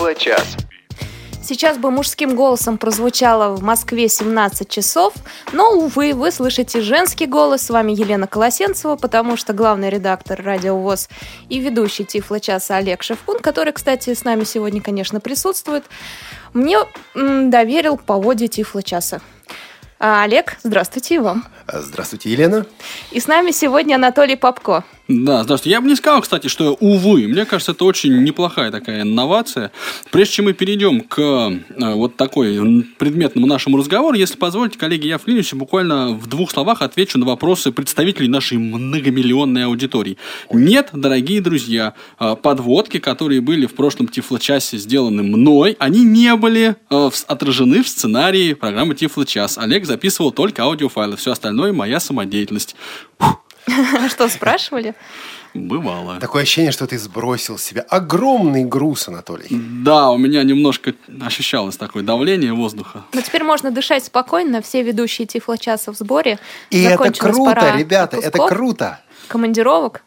Тифло-час. Сейчас бы мужским голосом прозвучало в Москве 17 часов, но, увы, вы слышите женский голос. С вами Елена Колосенцева, потому что главный редактор Радио ВОЗ и ведущий Тифла часа Олег Шевкун, который, кстати, с нами сегодня, конечно, присутствует, мне м, доверил поводье Тифла часа. А, Олег, здравствуйте и вам. Здравствуйте, Елена. И с нами сегодня Анатолий Попко. Да, здравствуйте. Я бы не сказал, кстати, что увы. Мне кажется, это очень неплохая такая инновация. Прежде чем мы перейдем к э, вот такой предметному нашему разговору, если позволите, коллеги, я вклинюсь и буквально в двух словах отвечу на вопросы представителей нашей многомиллионной аудитории. Нет, дорогие друзья, э, подводки, которые были в прошлом Тифло-часе сделаны мной, они не были э, отражены в сценарии программы Тифло-час. Олег записывал только аудиофайлы, все остальное моя самодеятельность. Фух. Что, спрашивали? Бывало. Такое ощущение, что ты сбросил с себя огромный груз, Анатолий. Да, у меня немножко ощущалось такое давление воздуха. Но теперь можно дышать спокойно. Все ведущие Тифло-часа в сборе. И это круто, пора ребята, это круто. Командировок.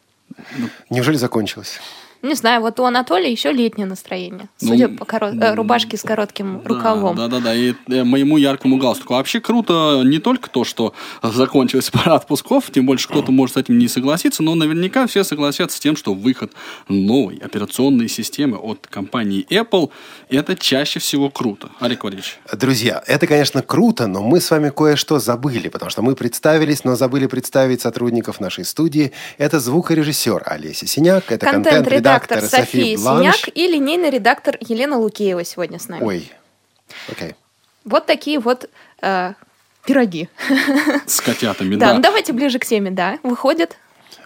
Неужели закончилось? Не знаю, вот у Анатолия еще летнее настроение. Ну, Судя по коро- э, рубашке с коротким рукавом. Да, да, да, и э, моему яркому галстуку. А Вообще круто не только то, что закончилась пора отпусков, тем больше кто-то может с этим не согласиться, но наверняка все согласятся с тем, что выход новой операционной системы от компании Apple это чаще всего круто. Олег Валерьевич. Друзья, это, конечно, круто, но мы с вами кое-что забыли, потому что мы представились, но забыли представить сотрудников нашей студии. Это звукорежиссер Олеся Синяк, это Контент-редактор контент-редактор София София Бланш. Синяк и линейный редактор Елена Лукеева сегодня с нами. Ой, окей. Вот такие вот э, пироги. С котятами, Да, да. ну давайте ближе к теме, да. Выходит.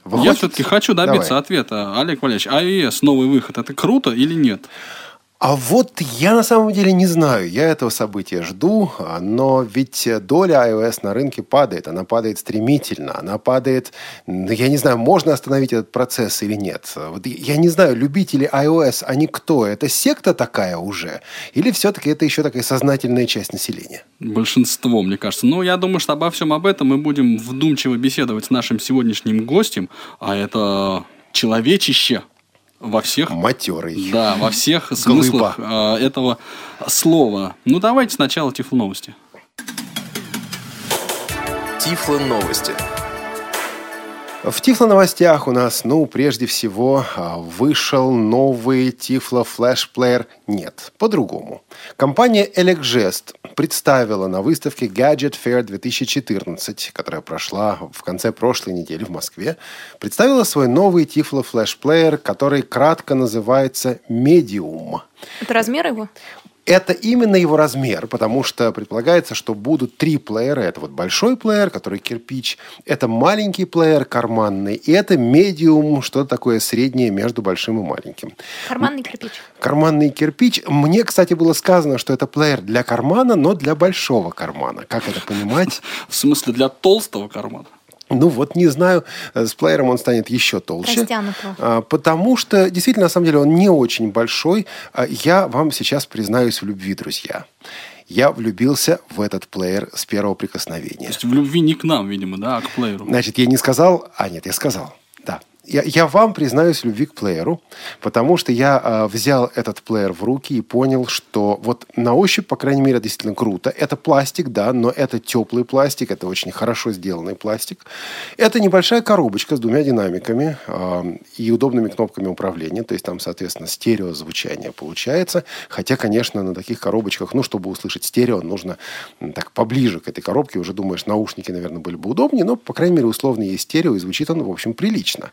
Я Выходит? все-таки хочу добиться Давай. ответа. Олег Валерьевич, iOS новый выход, это круто или нет? А вот я на самом деле не знаю. Я этого события жду, а, но ведь доля iOS на рынке падает. Она падает стремительно. Она падает... ну, Я не знаю, можно остановить этот процесс или нет. Вот я не знаю, любители iOS, они кто? Это секта такая уже? Или все-таки это еще такая сознательная часть населения? Большинство, мне кажется. Но я думаю, что обо всем об этом мы будем вдумчиво беседовать с нашим сегодняшним гостем, а это человечище во всех Матерый. Да, во всех смыслах э, этого слова. Ну, давайте сначала Тифл новости. Тифло новости. В Тифло новостях у нас, ну, прежде всего, а, вышел новый Тифло флешплеер. Нет, по-другому. Компания Elecgest представила на выставке Gadget Fair 2014, которая прошла в конце прошлой недели в Москве, представила свой новый Тифло флешплеер, который кратко называется Medium. Это размер его? Это именно его размер, потому что предполагается, что будут три плеера. Это вот большой плеер, который кирпич, это маленький плеер карманный, и это медиум, что-то такое среднее между большим и маленьким. Карманный кирпич. Карманный кирпич. Мне, кстати, было сказано, что это плеер для кармана, но для большого кармана. Как это понимать? В смысле, для толстого кармана. Ну вот не знаю, э, с плеером он станет еще толще. А, Потому что, действительно, на самом деле, он не очень большой. А Я вам сейчас признаюсь в любви, друзья. Я влюбился в этот плеер с первого То прикосновения. есть в любви не к нам, видимо, да, а к плееру. Значит, я не сказал... А, нет, я сказал. Я, я вам признаюсь в любви к плееру, потому что я а, взял этот плеер в руки и понял, что вот на ощупь, по крайней мере, действительно круто. Это пластик, да, но это теплый пластик, это очень хорошо сделанный пластик. Это небольшая коробочка с двумя динамиками а, и удобными кнопками управления, то есть там, соответственно, стереозвучание получается. Хотя, конечно, на таких коробочках, ну, чтобы услышать стерео, нужно так поближе к этой коробке. Уже думаешь, наушники, наверное, были бы удобнее, но, по крайней мере, условно есть стерео, и звучит он, в общем, прилично.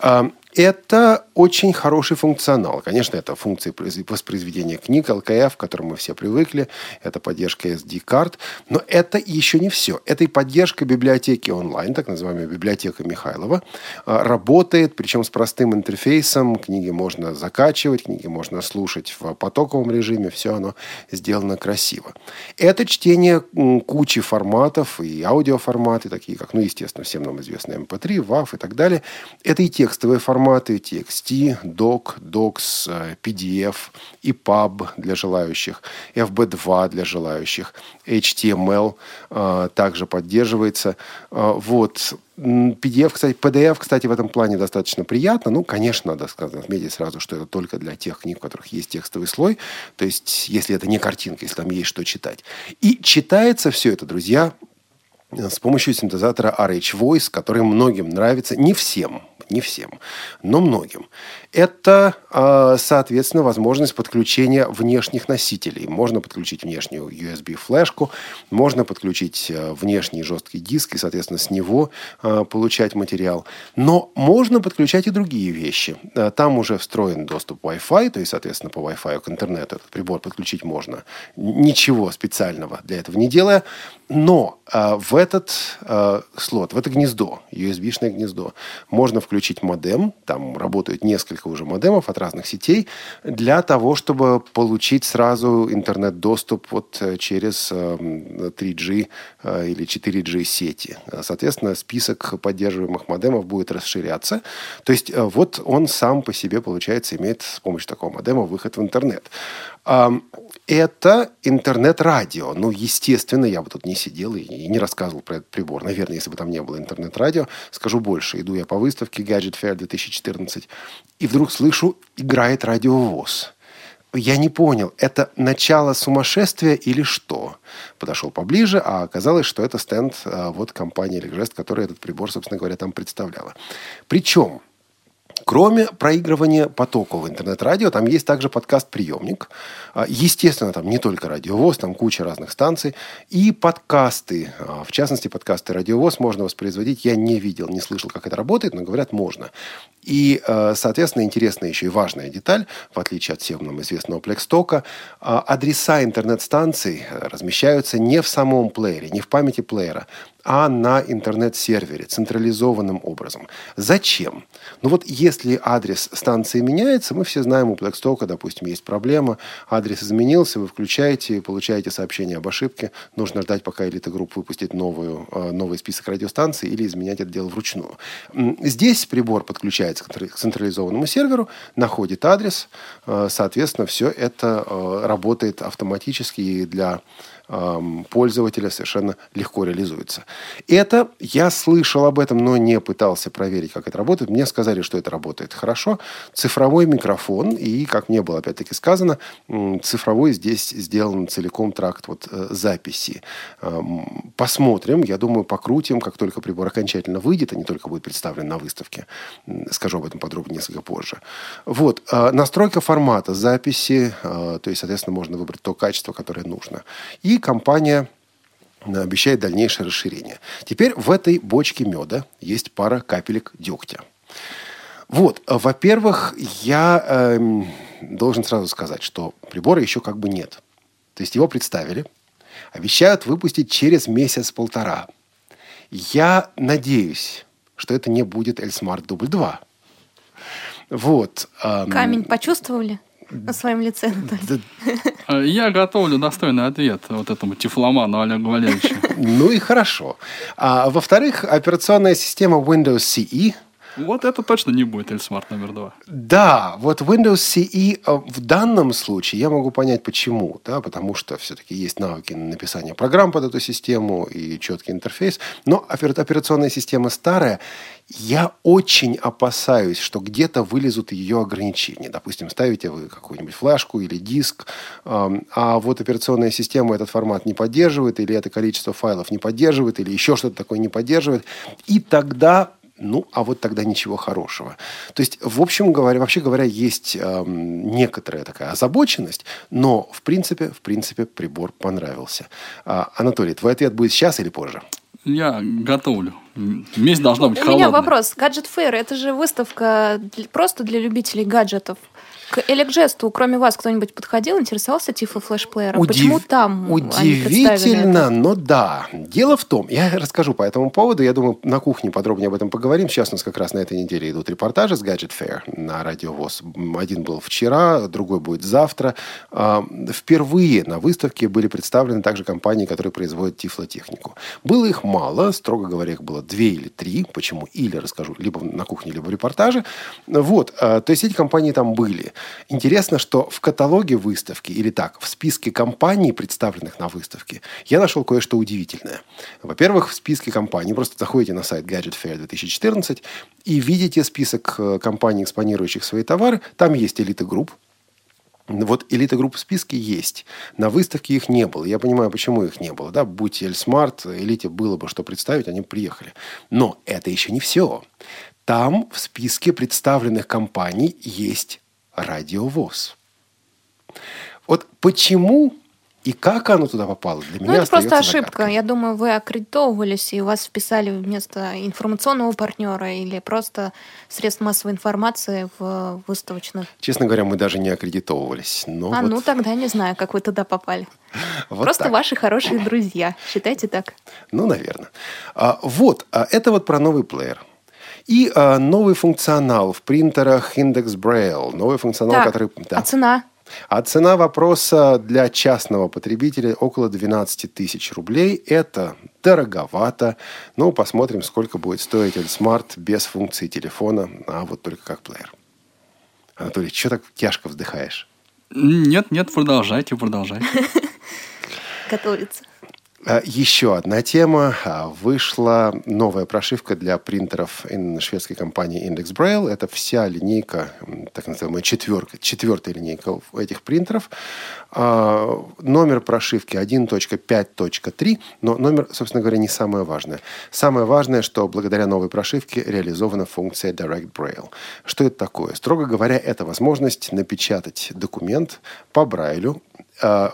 А, Это очень хороший функционал. Конечно, это функции произ- воспроизведения книг, ЛКФ, к которым мы все привыкли. Это поддержка SD-карт. Но это еще не все. Это и поддержка библиотеки онлайн, так называемая библиотека Михайлова. а, Работает, причем с простым интерфейсом. Книги можно закачивать, книги можно слушать в потоковом режиме. Все оно сделано красиво. Это чтение кучи форматов и аудиоформаты, такие как, ну, естественно, всем нам известные MP3, WAV и так далее. Это и текстовые форматы, форматы TXT, DOC, DOCS, PDF, EPUB для желающих, FB2 для желающих, HTML э, также поддерживается. Э, вот. PDF, кстати, PDF, кстати, в этом плане достаточно приятно. Ну, конечно, надо сказать, отметить сразу, что это только для тех книг, у которых есть текстовый слой. То есть, если это не картинка, если там есть что читать. И читается все это, друзья, с помощью синтезатора RH Voice, который многим нравится, не всем, не всем, но многим. Это, а, соответственно, возможность подключения внешних носителей. Можно подключить внешнюю USB-флешку, можно подключить а, внешний жесткий диск и, соответственно, с него а, получать материал. Но можно подключать и другие вещи. Там уже встроен доступ Wi-Fi, то есть, соответственно, по Wi-Fi к интернету этот прибор подключить можно. Ничего специального для этого не делая. Но в этот слот, в это гнездо, USB-шное гнездо, можно включить модем. Там работают несколько несколько уже модемов от разных сетей для того, чтобы получить сразу интернет-доступ вот э, через 3G э, э, или 4G сети. Соответственно, список поддерживаемых модемов будет расширяться. То есть вот он сам по себе, получается, имеет с помощью такого модема выход в интернет это интернет-радио. Ну, естественно, я бы тут не сидел и не рассказывал про этот прибор. Наверное, если бы там не было интернет-радио, скажу больше. Иду я по выставке Gadget Fair 2014, и вдруг слышу, играет радиовоз. Я не понял, это начало сумасшествия или что? Подошел поближе, а оказалось, что это стенд а, вот компании Elecgest, которая этот прибор, собственно говоря, там представляла. Причем Кроме проигрывания потокового интернет-радио, там есть также подкаст-приемник. А, естественно, там не только радиовоз, там куча разных станций. И подкасты, а, в частности, подкасты радиовоз можно воспроизводить. Я не видел, не слышал, как это работает, но говорят, можно. И, а, соответственно, интересная еще и важная деталь, в отличие от всем нам известного Плекстока, адреса интернет-станций размещаются не в самом плеере, не в памяти плеера, а на интернет-сервере централизованным образом. Зачем? Ну вот если адрес станции меняется, мы все знаем, у Blackstock, допустим, есть проблема, адрес изменился, вы включаете, получаете сообщение об ошибке, нужно ждать, пока Элита Групп выпустит новую, э, новый список радиостанций или изменять это дело вручную. Здесь прибор подключается к централизованному серверу, находит адрес, э, соответственно, все это э, работает автоматически для пользователя совершенно легко реализуется. Это я слышал об этом, но не пытался проверить, как это работает. Мне сказали, что это работает хорошо. Цифровой микрофон, и, как мне было опять-таки сказано, цифровой здесь сделан целиком тракт вот э, записи. Посмотрим, я думаю, покрутим, как только прибор окончательно выйдет, а не только будет представлен на выставке. Скажу об этом подробнее несколько позже. Вот. А, настройка формата записи, а, то есть, соответственно, можно выбрать то качество, которое нужно. И компания э, обещает дальнейшее расширение. Теперь в этой бочке меда есть пара капелек дегтя. Вот, во-первых, я э, должен сразу сказать, что прибора еще как бы нет. То есть его представили, обещают выпустить через месяц-полтора. Я надеюсь, что это не будет Эльсмарт Дубль 2. Вот. Эм... Камень почувствовали? На своем лице, э, Я готовлю достойный ответ вот этому тифломану Олегу Валерьевичу. Ну и хорошо. А, во-вторых, операционная система Windows CE вот это точно не будет L-Smart номер два. Да, вот Windows CE э, в данном случае я могу понять почему. Да, потому что все-таки есть навыки написания программ под эту систему и четкий интерфейс. Но операционная система старая, я очень опасаюсь, что где-то вылезут ее ограничения. Допустим, ставите вы какую-нибудь флешку или диск, а вот операционная система этот формат не поддерживает, или это количество файлов не поддерживает, или еще что-то такое не поддерживает. И тогда ну, а вот тогда ничего хорошего. То есть, в общем говоря, вообще говоря, есть э, некоторая такая озабоченность, но в принципе, в принципе, прибор понравился. А, Анатолий, твой ответ будет сейчас или позже? Я готовлю. Месть должна быть У холодной. меня вопрос. Гаджет Fair – это же выставка просто для любителей гаджетов. К Электжесту, кроме вас, кто-нибудь подходил, интересовался Тифло флешплеером? Удив... Почему там Удивительно, но да. Дело в том, я расскажу по этому поводу, я думаю, на кухне подробнее об этом поговорим. Сейчас у нас как раз на этой неделе идут репортажи с Gadget Fair на Радио ВОЗ. Один был вчера, другой будет завтра. А, впервые на выставке были представлены также компании, которые производят тифлотехнику. Было их мало, строго говоря, их было две или три. Почему? Или расскажу либо на кухне, либо в репортаже. Вот. То есть эти компании там были. Интересно, что в каталоге выставки, или так, в списке компаний, представленных на выставке, я нашел кое-что удивительное. Во-первых, в списке компаний, просто заходите на сайт Gadget Fair 2014 и видите список э, компаний, экспонирующих свои товары. Там есть элита групп, вот элита групп в списке есть. На выставке их не было. Я понимаю, почему их не было. Да? Будь Эльсмарт, элите было бы что представить, они приехали. Но это еще не все. Там в списке представленных компаний есть Радио ВОС. Вот почему и как оно туда попало, для ну, меня это просто ошибка. Загадкой. Я думаю, вы аккредитовывались, и вас вписали вместо информационного партнера или просто средств массовой информации в выставочных. Честно говоря, мы даже не аккредитовывались. Но а вот... ну тогда не знаю, как вы туда попали. Вот просто так. ваши хорошие друзья. Считайте так. Ну, наверное. А, вот, а это вот про новый плеер. И а, новый функционал в принтерах Index Braille. Новый функционал, так, который... А цена? А цена вопроса для частного потребителя около 12 тысяч рублей. Это дороговато. Ну, посмотрим, сколько будет стоить L-Smart без функции телефона, а вот только как плеер. Анатолий, что так тяжко вздыхаешь? Нет, нет, продолжайте, продолжайте. Готовится. А, Еще одна тема. А, Вышла новая прошивка для принтеров шведской компании Index Braille. Это вся линейка, так называемая четверка, четвертая линейка этих принтеров. А, Номер прошивки 1.5.3, но номер, собственно говоря, не самое важное. Самое важное, что благодаря новой прошивке реализована функция Direct Braille. Что это такое? Строго говоря, это возможность напечатать документ по Брайлю э,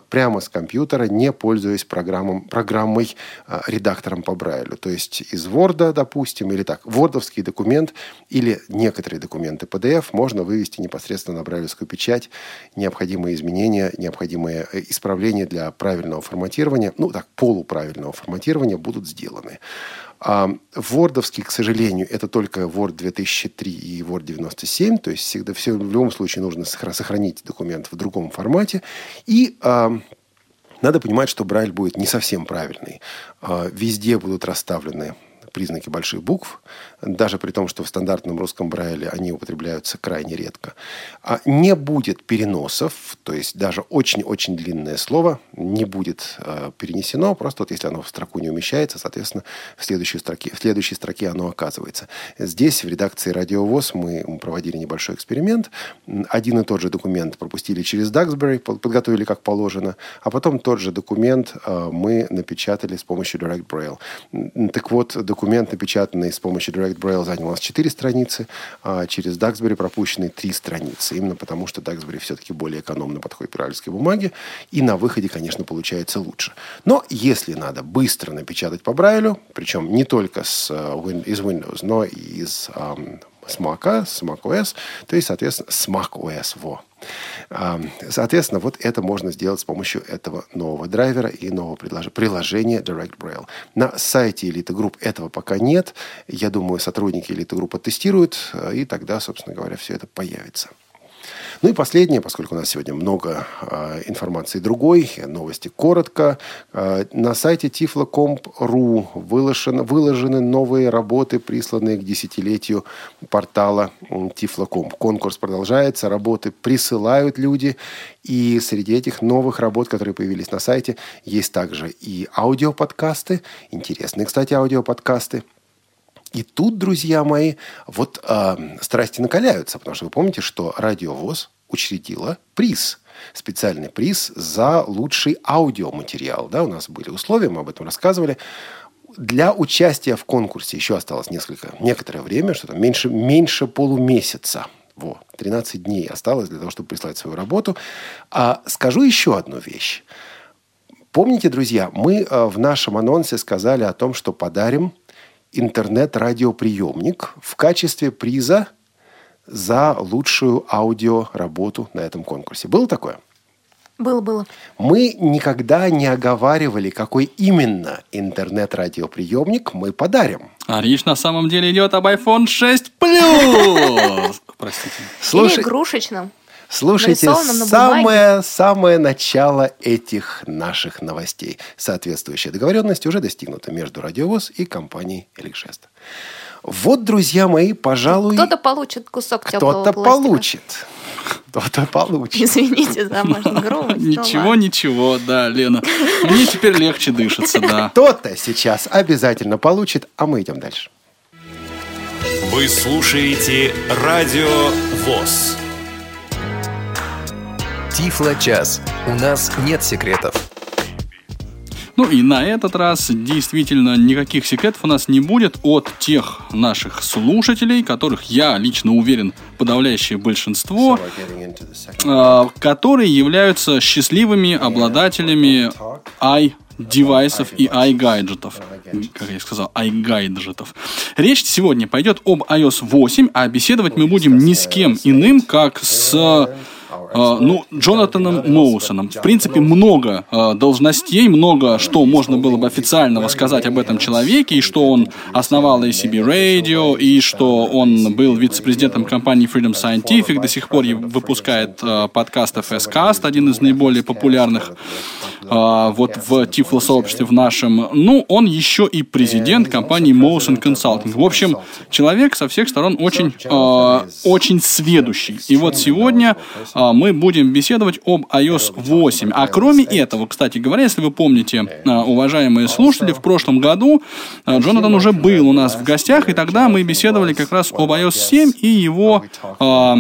прямо с компьютера, не пользуясь программом, программой, э, редактором по Брайлю. То есть из Word, допустим, или так, вордовский документ или некоторые документы PDF можно вывести непосредственно на брайлевскую печать. Необходимые изменения, необходимые э, исправления для правильного форматирования, ну так, полуправильного форматирования будут сделаны. А вордовский, к сожалению, это только Word 2003 и Word 97, то есть всегда все в любом случае нужно сохранить документ в другом формате. И а, надо понимать, что Брайль будет не совсем правильный. А, везде будут расставлены признаки больших букв, даже при том, что в стандартном русском Брайле они употребляются крайне редко. А не будет переносов, то есть даже очень-очень длинное слово не будет э, перенесено, просто вот если оно в строку не умещается, соответственно, в следующей строке, в следующей строке оно оказывается. Здесь, в редакции «Радиовоз», мы проводили небольшой эксперимент. Один и тот же документ пропустили через Duxbury, подготовили как положено, а потом тот же документ э, мы напечатали с помощью Direct Braille. Так вот, документ, напечатанный с помощью Direct Braille, занял у нас 4 страницы, а через Duxbury пропущены 3 страницы. Именно потому, что Duxbury все-таки более экономно подходит к брайлевской бумаге, и на выходе, конечно, получается лучше. Но если надо быстро напечатать по Брайлю, причем не только с, uh, из Windows, но и из um, с Mac, с macOS, то есть, соответственно, с macOS, во. Соответственно, вот это можно сделать с помощью этого нового драйвера и нового приложения Direct Braille. На сайте Elite Group этого пока нет. Я думаю, сотрудники Elite Group тестируют, э, и тогда, собственно говоря, все это появится. Ну и последнее, поскольку у нас сегодня много э, информации другой, новости коротко. Э, на сайте tiflo.com.ru выложены, новые работы, присланные к десятилетию портала Tiflo.com. Конкурс продолжается, работы присылают люди. И среди этих новых работ, которые появились на сайте, есть также и аудиоподкасты. Интересные, кстати, аудиоподкасты. И тут, друзья мои, вот э, страсти накаляются, потому что вы помните, что радиовоз учредила приз специальный приз за лучший аудиоматериал. Да, у нас были условия, мы об этом рассказывали. Для участия в конкурсе еще осталось несколько, некоторое время, что-то меньше, меньше полумесяца. Во, 13 дней осталось для того, чтобы прислать свою работу. А скажу еще одну вещь. Помните, друзья, мы э, в нашем анонсе сказали о том, что подарим интернет-радиоприемник в качестве приза за лучшую аудиоработу на этом конкурсе. Было такое? Было, было. Мы никогда не оговаривали, какой именно интернет-радиоприемник мы подарим. А речь на самом деле идет об iPhone 6 Plus. Простите. Слушай, Или игрушечном. Слушайте нарисованном на бумаге. самое, самое начало этих наших новостей. Соответствующая договоренность уже достигнута между Радиовоз и компанией Эликшест. Вот, друзья мои, пожалуй, Кто-то получит кусок теплого кто-то пластика. получит. Кто-то получит. Извините за можно грубость. ну Ничего, ничего, да, Лена. Мне теперь легче дышится, да. Кто-то сейчас обязательно получит, а мы идем дальше. Вы слушаете Радио ВОЗ. Тифло-час. У нас нет секретов. Ну и на этот раз действительно никаких секретов у нас не будет от тех наших слушателей, которых я лично уверен подавляющее большинство, э, которые являются счастливыми обладателями i-девайсов и i-гаджетов. Как я сказал, i-гаджетов. Речь сегодня пойдет об iOS 8, а беседовать мы будем ни с кем иным, как с ну, Джонатаном Моусоном. В принципе, много э, должностей, много что можно было бы официального сказать об этом человеке, и что он основал ACB Radio, и что он был вице-президентом компании Freedom Scientific, до сих пор выпускает э, подкаст FSCast, один из наиболее популярных а, вот в Тифло-сообществе в нашем. Ну, он еще и президент компании Motion Consulting. В общем, человек со всех сторон очень, а, очень сведущий. И вот сегодня а, мы будем беседовать об iOS 8. А кроме этого, кстати говоря, если вы помните, а, уважаемые слушатели, в прошлом году а, Джонатан уже был у нас в гостях, и тогда мы беседовали как раз об iOS 7 и его а,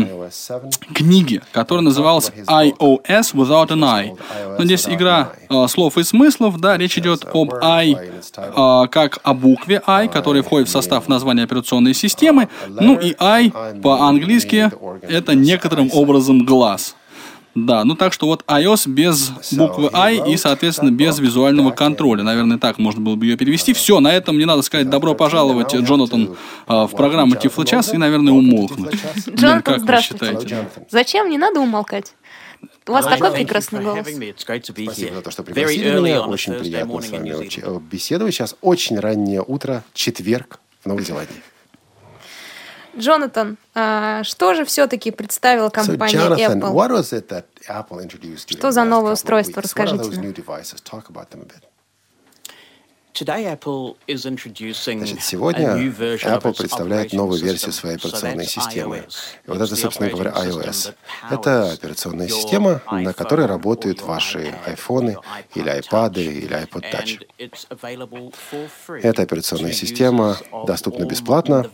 книги, которая называлась iOS Without an I. Но здесь игра э, слов и смыслов, да, речь идет об I э, как о букве I, которая входит в состав названия операционной системы, ну и I по-английски это некоторым образом глаз. Да, ну так что вот iOS без буквы I и, соответственно, без визуального контроля. Наверное, так можно было бы ее перевести. Все, на этом мне надо сказать добро пожаловать, Джонатан, э, в программу Тифло-час и, наверное, умолкнуть. Джонатан, как вы здравствуйте. считаете? Зачем? Не надо умолкать. У вас такой прекрасный голос. Спасибо за то, что пригласили меня. Очень приятно с вами э, беседовать. Сейчас очень раннее утро, четверг в Новой Зеландии. Джонатан, а, что же все-таки представила So, компания Jonathan, Apple? Apple Что за новое устройство? Расскажите нам. new devices? Talk about them a bit. Значит, сегодня Apple представляет новую версию своей операционной системы. И вот это, собственно говоря, iOS. Это операционная система, на которой работают ваши iPhone или iPad или iPod Touch. Эта операционная система доступна бесплатно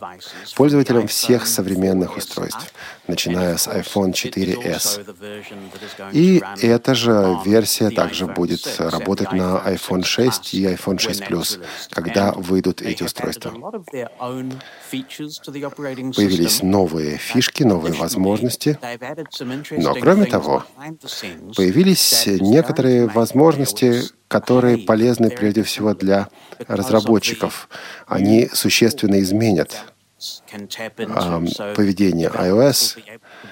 пользователям всех современных устройств, начиная с iPhone 4s. И эта же версия также будет работать на iPhone 6 и iPhone 6 Plus, когда выйдут эти устройства. Появились новые фишки, новые возможности. Но кроме того, Появились некоторые возможности, которые полезны прежде всего для разработчиков. Они существенно изменят ам, поведение iOS,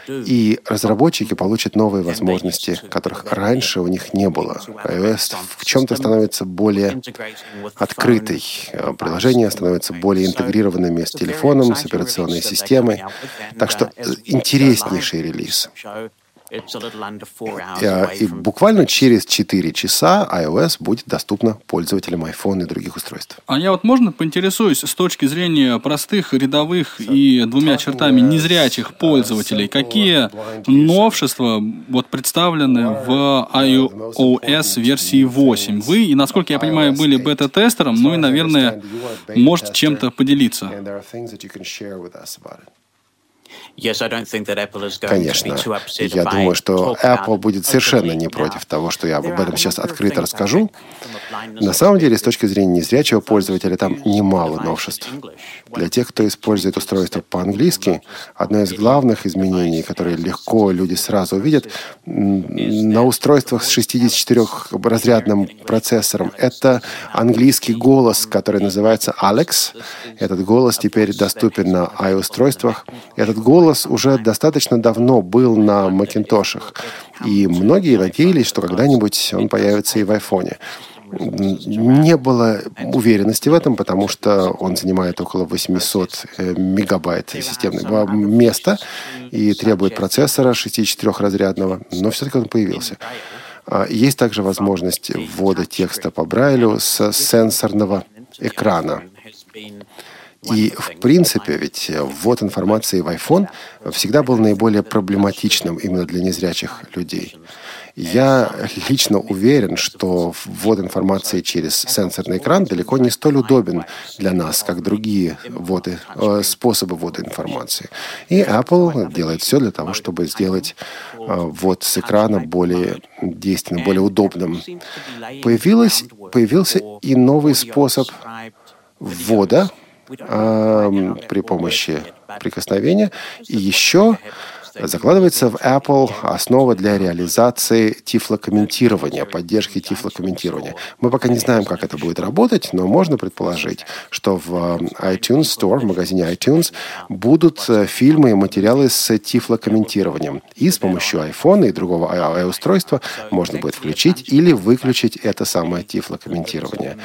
и разработчики получат новые возможности, которых раньше у них не было. iOS в чем-то становится более открытой. Э, Приложения становятся более интегрированными с телефоном, с операционной системой. Так что э, интереснейший релиз. Э, И буквально через 4 часа iOS будет доступна пользователям iPhone и других устройств. А я вот можно поинтересуюсь с точки зрения простых рядовых и двумя чертами незрячих пользователей, какие новшества вот представлены в iOS версии 8? Вы, и насколько я понимаю, были бета-тестером, ну и, наверное, можете чем-то поделиться. Конечно, я думаю, что Apple будет совершенно не против того, что я об этом сейчас открыто расскажу. На самом деле, с точки зрения незрячего пользователя, там немало новшеств. Для тех, кто использует устройство по-английски, одно из главных изменений, которые легко люди сразу увидят, на устройствах с 64-разрядным процессором, это английский голос, который называется Alex. Этот голос теперь доступен на i-устройствах. Этот голос уже достаточно давно был на Макинтошах. И многие надеялись, что когда-нибудь он появится и в айфоне. Не было уверенности в этом, потому что он занимает около 800 э, мегабайт системного места и требует процессора 64-разрядного, но все-таки он появился. А, есть также возможность ввода текста по Брайлю с сенсорного экрана. И, в принципе, ведь ввод информации в iPhone всегда был наиболее проблематичным именно для незрячих людей. Я лично уверен, что ввод информации через сенсорный экран далеко не столь удобен для нас, как другие вводы, э, способы ввода информации. И Apple делает все для того, чтобы сделать э, ввод с экрана более действенным, более удобным. Появилось, появился и новый способ ввода э, при помощи прикосновения. И еще Закладывается в Apple основа для реализации тифлокомментирования, поддержки тифлокомментирования. Мы пока не знаем, как это будет работать, но можно предположить, что в э, iTunes Store, в магазине iTunes, будут э, фильмы и материалы с тифлокомментированием. И с помощью iPhone и другого iOS-устройства можно будет включить или выключить это самое тифлокомментирование.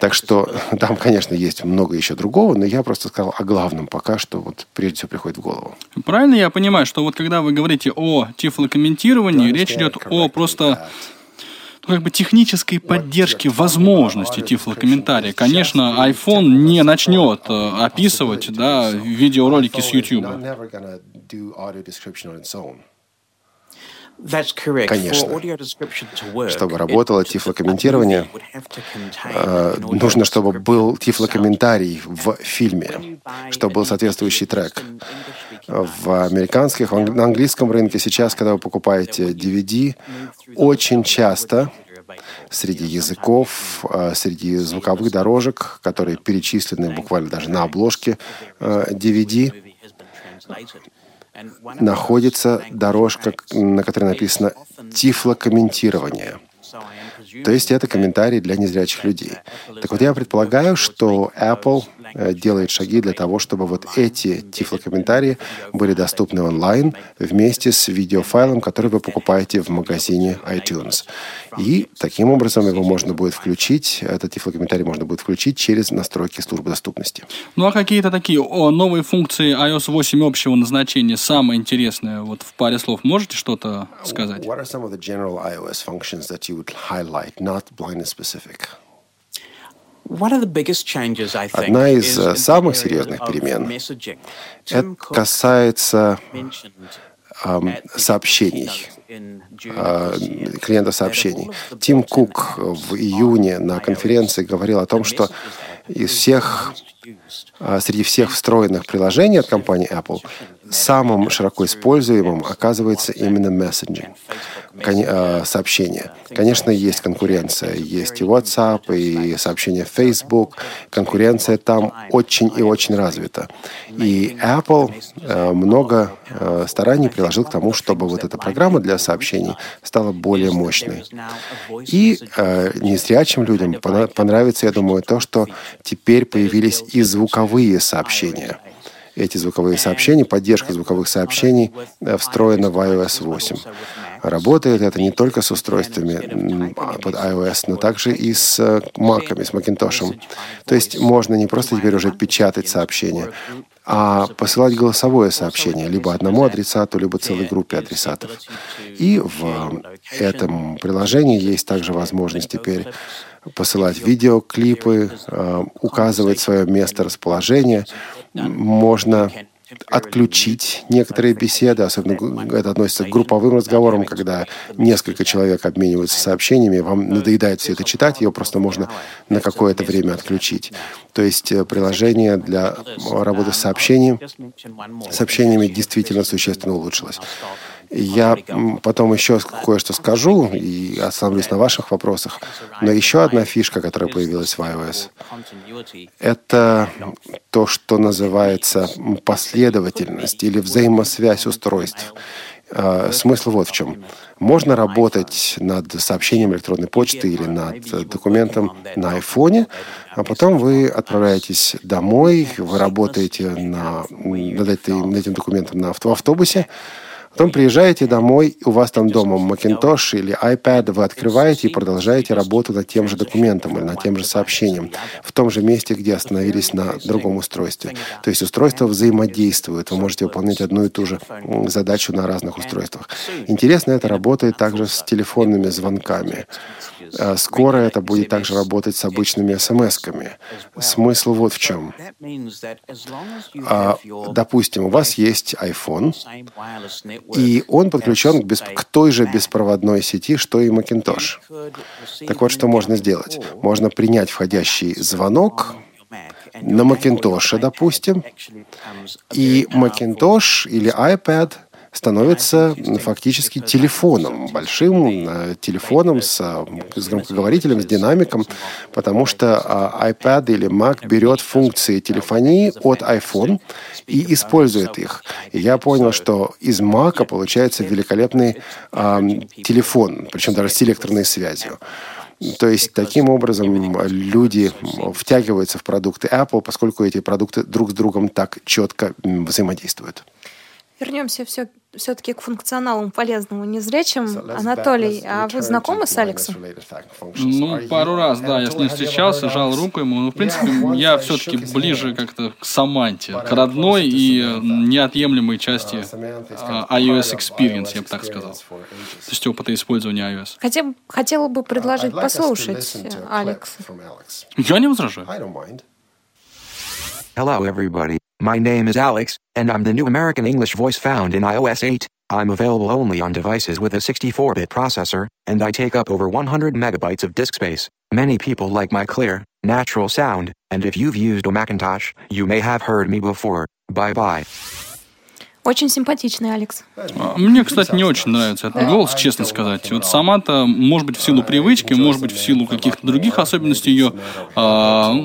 Так что там, конечно, есть много еще другого, но я просто сказал о главном пока, что вот прежде всего приходит в голову. Правильно я понимаю, что вот когда вы говорите о тифлокомментировании, речь идет о просто ну, как бы технической поддержке возможности тифлокомментария. Конечно, iPhone не начнет э, описывать да, видеоролики с YouTube. Конечно. Чтобы работало тифлокомментирование, э, нужно, чтобы был тифлокомментарий в фильме, чтобы был соответствующий трек. В американских, на английском рынке сейчас, когда вы покупаете DVD, очень часто среди языков, э, среди звуковых дорожек, которые перечислены буквально даже на обложке DVD, находится дорожка, на которой написано «тифлокомментирование». То есть это комментарий для незрячих людей. Так вот, я предполагаю, что Apple делает шаги для того, чтобы вот эти тифлокомментарии были доступны онлайн вместе с видеофайлом, который вы покупаете в магазине iTunes. И таким образом его можно будет включить, этот тифлокомментарий можно будет включить через настройки службы доступности. Ну а какие-то такие о, новые функции iOS 8 общего назначения, самое интересное, вот в паре слов можете что-то сказать? What are some of the general iOS functions that you would highlight, not blindness specific? Одна из э, самых серьезных перемен. это касается сообщений, э, клиентов сообщений. Тим Кук в июне на конференции говорил о том, что из всех, а, среди всех встроенных приложений от компании Apple самым широко используемым оказывается именно мессенджинг, а, сообщения. Конечно, есть конкуренция. Есть и WhatsApp, и сообщения в Facebook. Конкуренция там очень и очень развита. И Apple а, много стараний приложил к тому, чтобы вот эта программа для сообщений стала более мощной. И незрячим людям понравится, я думаю, то, что теперь появились и звуковые сообщения. Эти звуковые сообщения, поддержка звуковых сообщений э, встроена в iOS 8. Работает это не только с устройствами под iOS, но также и с Mac, э, с Macintosh. То есть можно не просто теперь уже печатать сообщения, а посылать голосовое сообщение либо одному адресату, либо целой группе адресатов. И в этом приложении есть также возможность теперь посылать видеоклипы, э, указывать свое место расположения. Можно отключить некоторые беседы, особенно это относится к групповым разговорам, когда несколько человек обмениваются сообщениями, вам надоедает все это читать, ее просто можно на какое-то время отключить. То есть э, приложение для работы с сообщением, сообщениями действительно существенно улучшилось. Я потом еще кое-что скажу и остановлюсь на ваших вопросах. Но еще одна фишка, которая появилась в iOS, это то, что называется последовательность или взаимосвязь устройств. А, смысл вот в чем. Можно работать над сообщением электронной почты или над документом на айфоне, а потом вы отправляетесь домой, вы работаете на, над, этим, над этим документом на автобусе, Потом приезжаете домой, у вас там дома Macintosh или iPad, вы открываете и продолжаете работу над тем же документом или над тем же сообщением в том же месте, где остановились на другом устройстве. То есть устройства взаимодействуют. Вы можете выполнять одну и ту же задачу на разных устройствах. Интересно, это работает также с телефонными звонками. А скоро это будет также работать с обычными смс-ками. Смысл вот в чем. А, допустим, у вас есть iPhone, и он подключен к, бесп... к той же беспроводной сети, что и Macintosh. Так вот, что можно сделать? Можно принять входящий звонок на Macintosh, допустим, и Macintosh или iPad – становится фактически телефоном, большим э, телефоном с, э, с громкоговорителем, с динамиком, потому что э, iPad или Mac берет функции телефонии от iPhone и использует их. И я понял, что из Mac получается великолепный э, телефон, причем даже с электронной связью. То есть таким образом люди втягиваются в продукты Apple, поскольку эти продукты друг с другом так четко взаимодействуют. Вернемся все все-таки к функционалу полезному незрячим. So Анатолий, а вы знакомы с Алексом? Ну, пару раз, да, я с ним встречался, жал руку ему. Ну, в принципе, я все-таки ближе как-то к Саманте, к родной и неотъемлемой части uh, iOS Experience, я бы так сказал. То есть опыта использования iOS. Хотел, хотела бы предложить послушать Алекс. Я не возражаю. Hello, everybody. My name is Alex, and I'm the new American English voice found in iOS 8. I'm available only on devices with a 64-bit processor, and I take up over 100 megabytes of disk space. Many people like my clear, natural sound, and if you've used a Macintosh, you may have heard me before. Bye-bye. Очень симпатичный Алекс. А, мне, кстати, не очень нравится этот голос, честно сказать. Вот сама-то, может быть, в силу привычки, может быть, в силу каких-то других особенностей ее, а,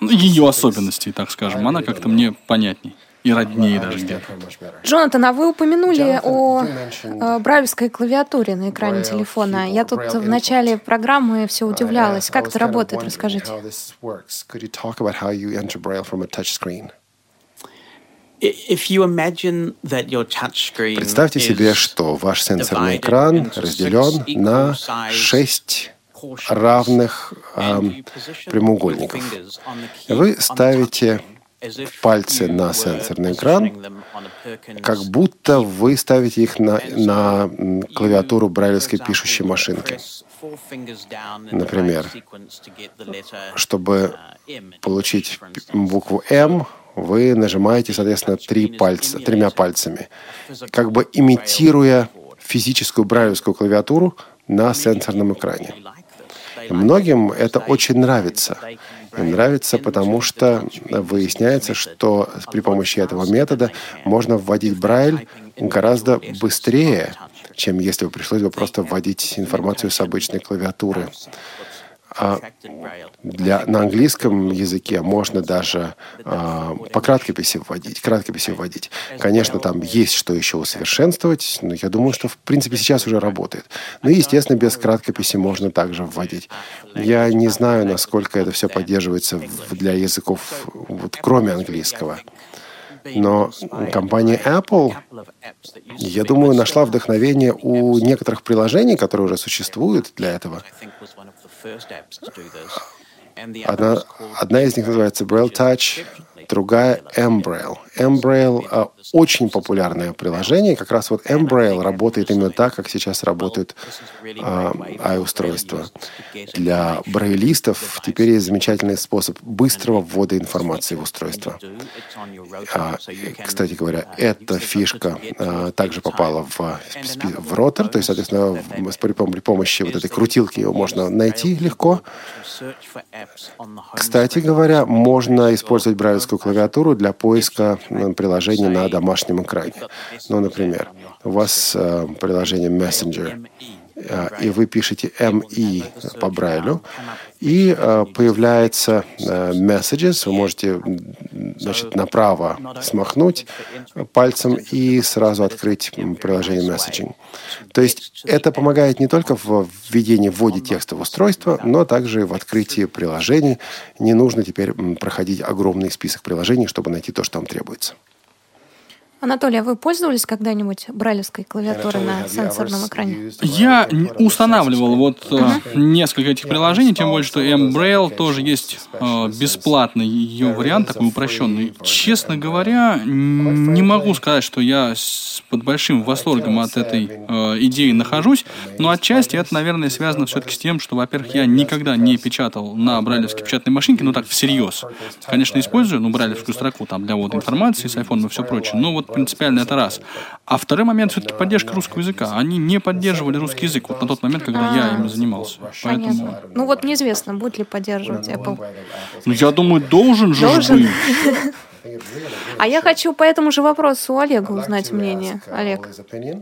ее особенностей, так скажем, она как-то мне понятней и роднее даже где-то. Джонатан, а вы упомянули о э, брайлевской клавиатуре на экране телефона. Я тут в начале программы все удивлялась. Как это работает? Расскажите. Представьте себе, что ваш сенсорный экран разделен на шесть равных э, прямоугольников. Вы ставите пальцы на сенсорный экран, как будто вы ставите их на, на клавиатуру брайлевской пишущей машинки. Например, чтобы получить букву «М», вы нажимаете, соответственно, три пальца, тремя пальцами, как бы имитируя физическую брайлевскую клавиатуру на сенсорном экране. Многим это очень нравится. Им нравится, потому что выясняется, что при помощи этого метода можно вводить Брайль гораздо быстрее, чем если бы пришлось бы просто вводить информацию с обычной клавиатуры. А для, на английском языке можно даже а, по краткописи вводить, краткописи вводить. Конечно, там есть что еще усовершенствовать, но я думаю, что в принципе сейчас уже работает. Ну и, естественно, без краткописи можно также вводить. Я не знаю, насколько это все поддерживается для языков, вот, кроме английского. Но компания Apple, я думаю, нашла вдохновение у некоторых приложений, которые уже существуют для этого. Одна, одна из них называется Braille Touch, другая Embrail. Embrail а, очень популярное приложение. Как раз вот Embrail работает именно так, как сейчас работают а, i-устройства. Для брайлистов теперь есть замечательный способ быстрого ввода информации в устройство. А, кстати говоря, эта фишка а, также попала в, в ротор, то есть, соответственно, при, при помощи вот этой крутилки его можно найти легко. Кстати говоря, можно использовать брайлевскую клавиатуру для поиска приложений на домашнем экране. Ну, например, у вас э, приложение Messenger, э, и вы пишете ME по Брайлю, и э, появляется э, messages, вы можете значит, направо смахнуть пальцем и сразу открыть приложение messaging. То есть это помогает не только в введении, вводе текста в устройство, но также в открытии приложений. Не нужно теперь проходить огромный список приложений, чтобы найти то, что вам требуется. Анатолий, а вы пользовались когда-нибудь брайлевской клавиаторой на сенсорном экране? Я устанавливал вот uh-huh. несколько этих приложений, тем более, что M-Braille тоже есть э, бесплатный ее вариант, такой упрощенный. Честно говоря, не могу сказать, что я с, под большим восторгом от этой э, идеи нахожусь, но отчасти это, наверное, связано все-таки с тем, что, во-первых, я никогда не печатал на брайлевской печатной машинке, ну так, всерьез. Конечно, использую, ну, брайлевскую строку там для ввода информации с iPhone и все прочее, но вот принципиально это раз. А второй момент все-таки поддержка русского языка. Они не поддерживали русский язык вот на тот момент, когда я им занимался. Поэтому... Ну вот неизвестно, будет ли поддерживать Apple. Ну я думаю, должен же должен. быть. А я хочу по этому же вопросу у Олега узнать мнение. Олег,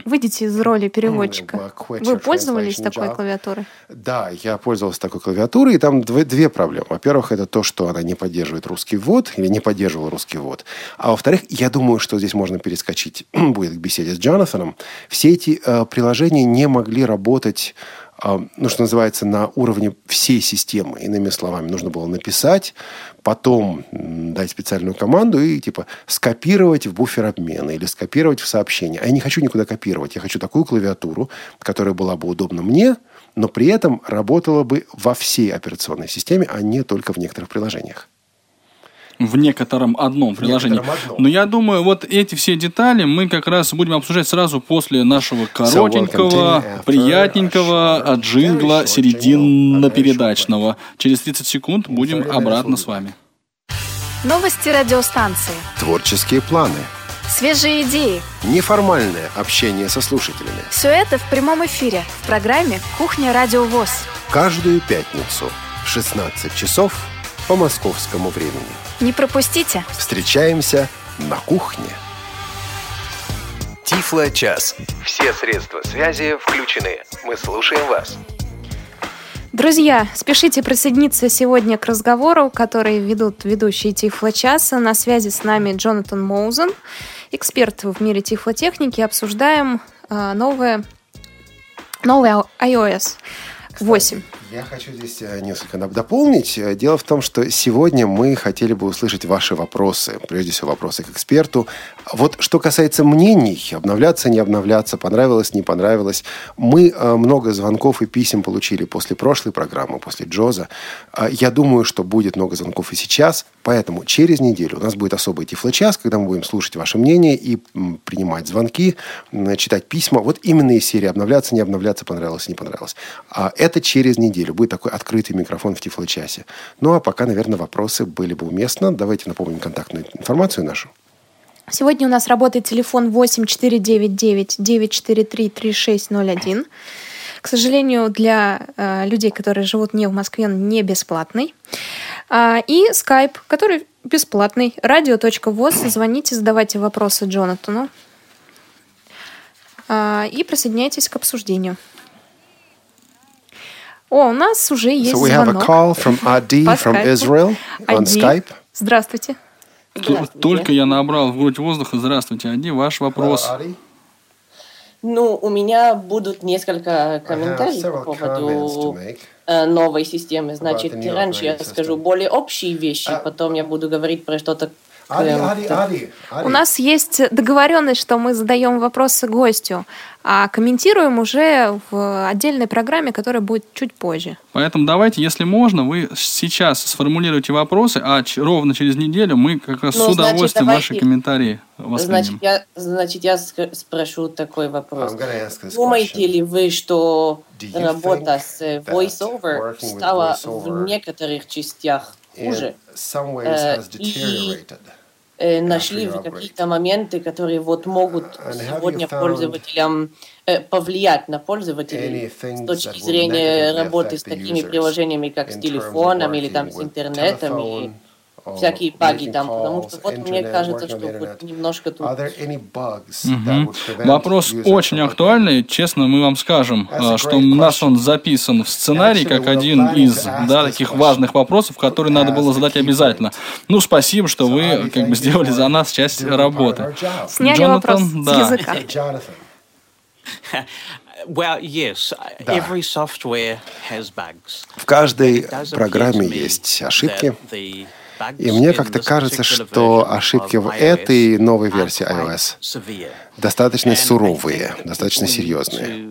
выйдите из роли переводчика. Вы пользовались такой клавиатурой? Да, я пользовался такой клавиатурой, и там две, две проблемы. Во-первых, это то, что она не поддерживает русский ввод, или не поддерживала русский ввод. А во-вторых, я думаю, что здесь можно перескочить, будет к беседе с Джонатаном. Все эти э, приложения не могли работать ну, что называется, на уровне всей системы. Иными словами, нужно было написать, потом дать специальную команду и типа скопировать в буфер обмена или скопировать в сообщение. А я не хочу никуда копировать. Я хочу такую клавиатуру, которая была бы удобна мне, но при этом работала бы во всей операционной системе, а не только в некоторых приложениях в некотором одном в приложении. Некотором одном. Но я думаю, вот эти все детали мы как раз будем обсуждать сразу после нашего коротенького, приятненького джингла серединно-передачного. Через 30 секунд будем обратно с вами. Новости радиостанции. Творческие планы. Свежие идеи. Неформальное общение со слушателями. Все это в прямом эфире в программе «Кухня Радио ВОЗ». Каждую пятницу в 16 часов по московскому времени. Не пропустите. Встречаемся на кухне. Тифло-час. Все средства связи включены. Мы слушаем вас. Друзья, спешите присоединиться сегодня к разговору, который ведут ведущие Тифло-часа. На связи с нами Джонатан Моузен, эксперт в мире тифлотехники. Обсуждаем э, новое, новое iOS 8. Я хочу здесь э, несколько дополнить. Э, дело в том, что сегодня мы хотели бы услышать ваши вопросы, прежде всего вопросы к эксперту. Вот что касается мнений, обновляться, не обновляться, понравилось, не понравилось, мы э, много звонков и писем получили после прошлой программы, после Джоза. Я думаю, что будет много звонков и сейчас, поэтому через неделю у нас будет особый тифлочас, когда мы будем слушать ваше мнение и принимать звонки, читать письма. Вот именно из серии обновляться, не обновляться, понравилось, не понравилось. А это через неделю Будет такой открытый микрофон в Тифлочасе. Ну, а пока, наверное, вопросы были бы уместно. Давайте напомним контактную информацию нашу. Сегодня у нас работает телефон 8499-943-3601. К сожалению, для э, людей, которые живут не в Москве, он не бесплатный. А, и Skype, который бесплатный. Радио.воз. Звоните, задавайте вопросы Джонатану. А, и присоединяйтесь к обсуждению. О, у нас уже есть so we have a call from Adi from Israel on Skype. Здравствуйте. Здравствуйте. Только я набрал в грудь воздуха. Здравствуйте, Ади. Ваш вопрос. Ну, у меня будут несколько комментариев по поводу э, новой системы. Значит, раньше я скажу более общие вещи, uh, потом я буду говорить про что-то Ади, Ади, Ади, Ади. У нас есть договоренность, что мы задаем вопросы гостю, а комментируем уже в отдельной программе, которая будет чуть позже. Поэтому давайте, если можно, вы сейчас сформулируйте вопросы, а ровно через неделю мы как раз ну, с удовольствием значит, ваши комментарии воспримем. Значит, я, значит, я спрошу такой вопрос. Думаете ли вы, что работа с VoiceOver стала в некоторых частях хуже? Э, и э, нашли какие-то моменты, которые вот могут сегодня пользователям э, повлиять на пользователей с точки зрения работы с такими приложениями, как с телефоном или там с интернетом всякие баги там, потому что вот мне кажется, что вот немножко тут... Угу. Вопрос очень актуальный, честно мы вам скажем, а, что у нас он записан в сценарий как один из да, таких важных вопросов, которые надо было задать обязательно. Ну, спасибо, что вы как бы сделали за нас часть работы. Сняли Джонатан, вопрос да. с языка. Well, yes, да. every software has bugs. В каждой программе есть ошибки. И мне как-то кажется, что ошибки в этой новой версии iOS достаточно суровые, достаточно серьезные.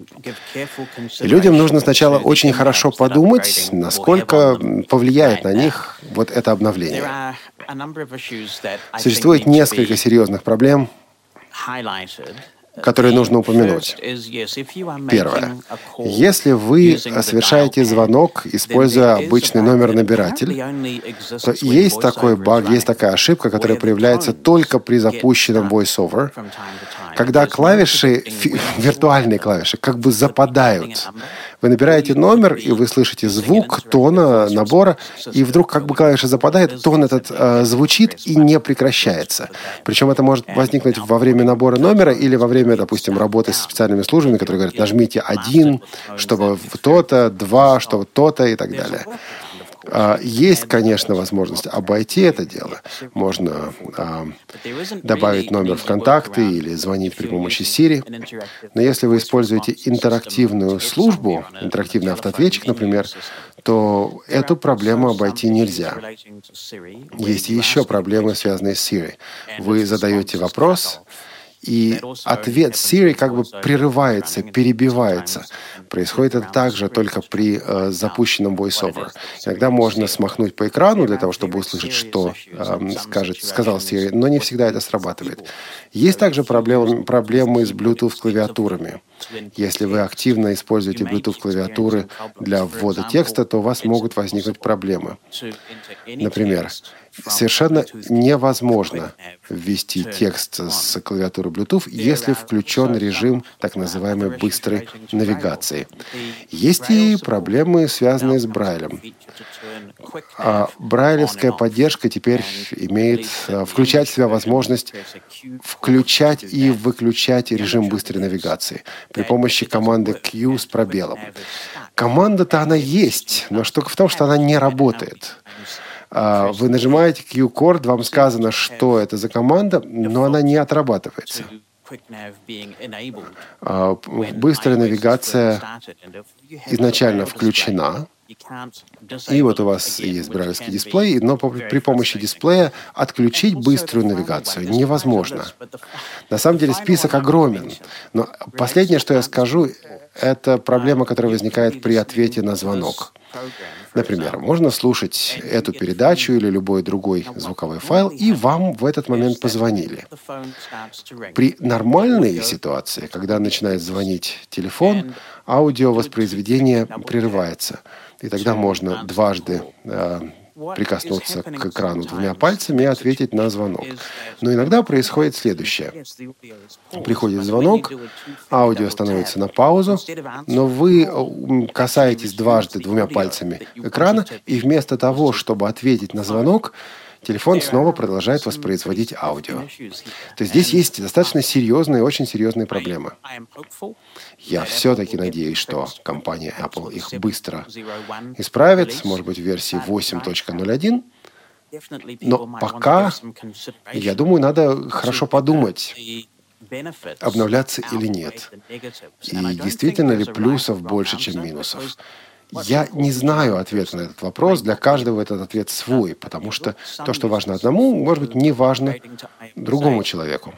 И людям нужно сначала очень хорошо подумать, насколько повлияет на них вот это обновление. Существует несколько серьезных проблем, которые нужно упомянуть. Первое. Если вы совершаете звонок, используя обычный номер-набиратель, то есть такой баг, есть такая ошибка, которая проявляется только при запущенном VoiceOver, когда клавиши, виртуальные клавиши, как бы западают. Вы набираете номер, и вы слышите звук тона набора, и вдруг как бы клавиша западает, тон этот э, звучит и не прекращается. Причем это может возникнуть во время набора номера или во время, допустим, работы с специальными службами, которые говорят, нажмите один, чтобы то-то, два, чтобы то-то и так далее. А, есть, конечно, возможность обойти это дело. Можно а, добавить номер в контакты или звонить при помощи Siri. Но если вы используете интерактивную службу, интерактивный автоответчик, например, то эту проблему обойти нельзя. Есть еще проблемы, связанные с Siri. Вы задаете вопрос, и ответ Siri как бы прерывается, перебивается. Происходит это также только при э, запущенном voiceover. Иногда можно смахнуть по экрану для того, чтобы услышать, что э, скажет, сказал Siri, но не всегда это срабатывает. Есть также проблемы, проблемы с Bluetooth-клавиатурами. Если вы активно используете Bluetooth-клавиатуры для ввода текста, то у вас могут возникнуть проблемы. Например, совершенно невозможно ввести текст с клавиатуры Bluetooth, если включен режим так называемой быстрой навигации. Есть и проблемы, связанные с Брайлем. А брайлевская поддержка теперь имеет а, включать в себя возможность включать и выключать режим быстрой навигации при помощи команды Q с пробелом. Команда-то она есть, но штука в том, что она не работает. А, вы нажимаете Q-корд, вам сказано, что это за команда, но она не отрабатывается. А, быстрая навигация изначально включена, и вот у вас есть брайлевский дисплей, но при помощи дисплея отключить быструю навигацию невозможно. На самом деле список огромен, но последнее, что я скажу, это проблема, которая возникает при ответе на звонок. Например, можно слушать эту передачу или любой другой звуковой файл, и вам в этот момент позвонили. При нормальной ситуации, когда начинает звонить телефон, аудиовоспроизведение прерывается. И тогда можно дважды э, прикоснуться к экрану двумя пальцами и ответить на звонок. Но иногда происходит следующее. Приходит звонок, аудио становится на паузу, но вы касаетесь дважды двумя пальцами экрана, и вместо того, чтобы ответить на звонок, телефон снова продолжает воспроизводить аудио. То есть здесь есть достаточно серьезные, очень серьезные проблемы. Я все-таки надеюсь, что компания Apple их быстро исправит, может быть, в версии 8.01. Но пока, я думаю, надо хорошо подумать, обновляться или нет. И действительно ли плюсов больше, чем минусов. Я не знаю ответа на этот вопрос. Для каждого этот ответ свой, потому что то, что важно одному, может быть, не важно другому человеку.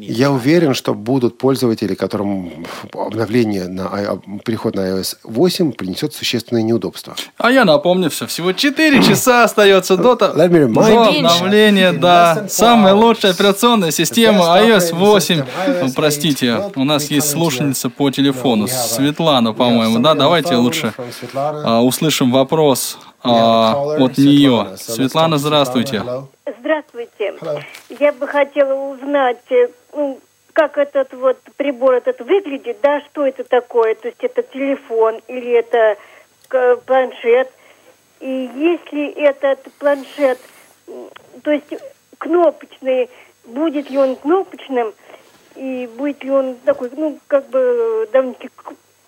Я уверен, что будут пользователи, которым обновление на переход на iOS 8 принесет существенные неудобства. А я напомню все, всего 4 часа остается до, до обновления, да. Самая лучшая операционная система iOS 8. Ну, простите, у нас есть слушательница по телефону, Светлана, по-моему, да? Давайте лучше а, услышим вопрос а, от нее. Светлана, здравствуйте. Здравствуйте. Я бы хотела узнать, э, ну, как этот вот прибор этот выглядит, да, что это такое, то есть это телефон или это планшет. И если этот планшет, то есть кнопочный, будет ли он кнопочным, и будет ли он такой, ну, как бы довольно-таки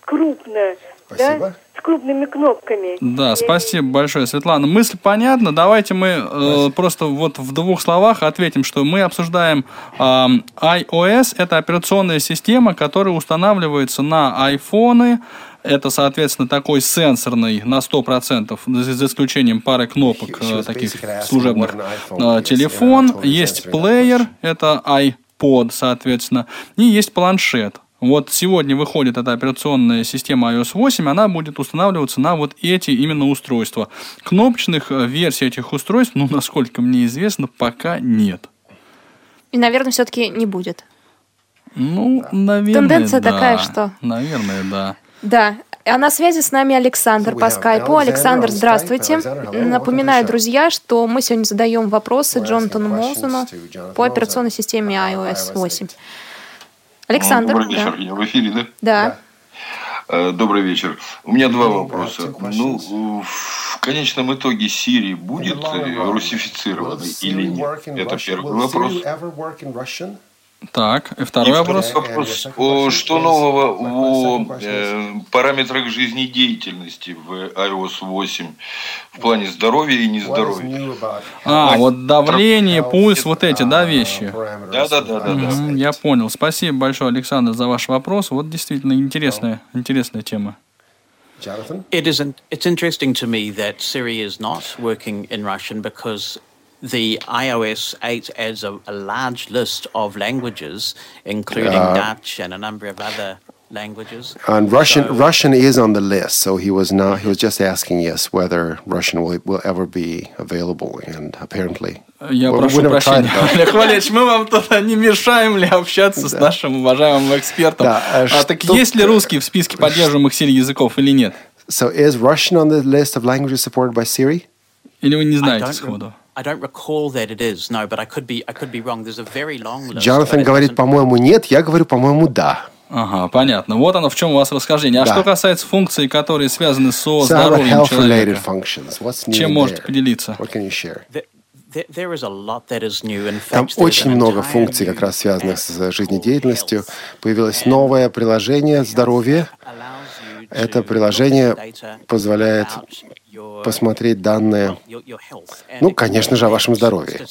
крупно, да? С крупными кнопками. Да, спасибо большое, Светлана. Мысль понятна. Давайте мы э, просто вот в двух словах ответим, что мы обсуждаем э, iOS. Это операционная система, которая устанавливается на айфоны, это, соответственно, такой сенсорный на 100%, за исключением пары кнопок э, таких служебных, э, телефон. Есть плеер, это iPod, соответственно, и есть планшет. Вот сегодня выходит эта операционная система iOS 8, она будет устанавливаться на вот эти именно устройства. Кнопочных э, версий этих устройств, ну, насколько мне известно, пока нет. И, наверное, все-таки не будет. Ну, наверное, Тенденция да. такая, что... Наверное, да. Да. А на связи с нами Александр по скайпу. Александр, здравствуйте. Напоминаю, друзья, что мы сегодня задаем вопросы Джонатану Молзуну по операционной системе iOS 8. Александр. Добрый вечер, да. я в эфире, да? Да. Э, добрый вечер. У меня два вопроса. Ну, в конечном итоге Сирии будет русифицирована или нет? Это первый вопрос. Так, и второй и вопрос. вопрос. О, что нового о э, параметрах жизнедеятельности в iOS 8 в плане здоровья и нездоровья? А, вот давление, пульс, вот эти, да, вещи? Да, да, да, да. Я понял. Спасибо большое, Александр, за ваш вопрос. Вот действительно интересная, интересная тема. It isn't. It's interesting to me that Siri is not working in Russian because the iOS 8 adds a, a large list of languages, including uh, Dutch and a number of other languages. And Russian so, Russian is on the list, so he was not. He was just asking yes whether Russian will, will ever be available, and apparently. Я well, прошу прощения, Олег Валерьевич, мы вам тут не мешаем ли общаться с нашим уважаемым экспертом? Да, а так есть ли русский в списке поддерживаемых Siri языков или нет? So is Russian on the list of languages supported by Siri? Или вы не знаете сходу? I don't recall that it is. No, but I could be I could be wrong. There's a very long list. Джонатан говорит, по-моему, нет. Я говорю, по-моему, да. Ага, понятно. Вот оно в чем у вас расхождение. А да. что касается функций, которые связаны со здоровьем человека, чем можете поделиться? Там очень много функций, как раз связанных с жизнедеятельностью. Появилось новое приложение «Здоровье». Это приложение позволяет посмотреть данные, ну, конечно же, о вашем здоровье.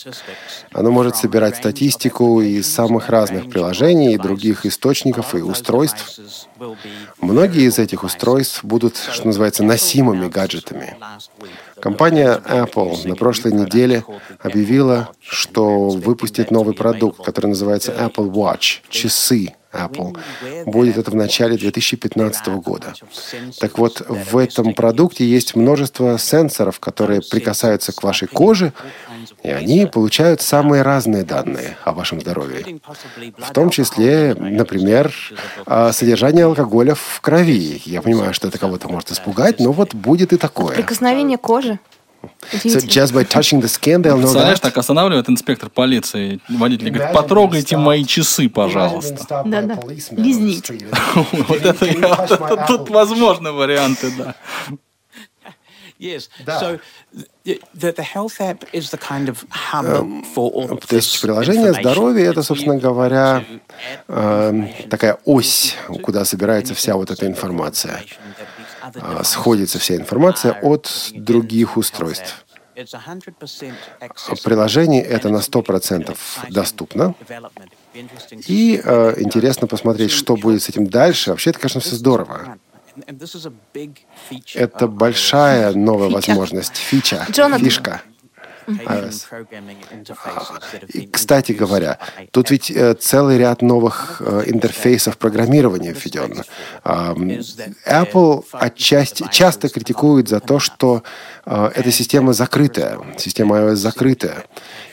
Оно может собирать статистику из самых разных приложений и других источников и устройств. Многие из этих устройств будут, что называется, носимыми гаджетами. Компания Apple на прошлой неделе объявила, что выпустит новый продукт, который называется Apple Watch, часы Apple. Будет это в начале 2015 года. Так вот, в этом продукте есть множество сенсоров, которые прикасаются к вашей коже, и они получают самые разные данные о вашем здоровье. В том числе, например, содержание алкоголя в крови. Я понимаю, что это кого-то может испугать, но вот будет и такое. Прикосновение кожи. So just by touching the skin, they'll know Представляешь, так останавливает инспектор полиции, водитель говорит, потрогайте мои часы, пожалуйста. Да-да, лизните. Вот это, тут возможны варианты, да. Yes. So the, the health app is the kind of hub for all То есть приложение здоровья это, собственно говоря, э, такая ось, куда собирается вся вот эта информация. А, сходится вся информация от других устройств. Приложение это на 100% доступно. И э, интересно посмотреть, что будет с этим дальше. Вообще, это, конечно, все здорово. Это большая новая возможность, фича, фишка. iOS. И, кстати говоря, тут ведь э, целый ряд новых э, интерфейсов программирования введен. Apple отчасти часто критикует за то, что э, эта система закрытая, система iOS закрытая.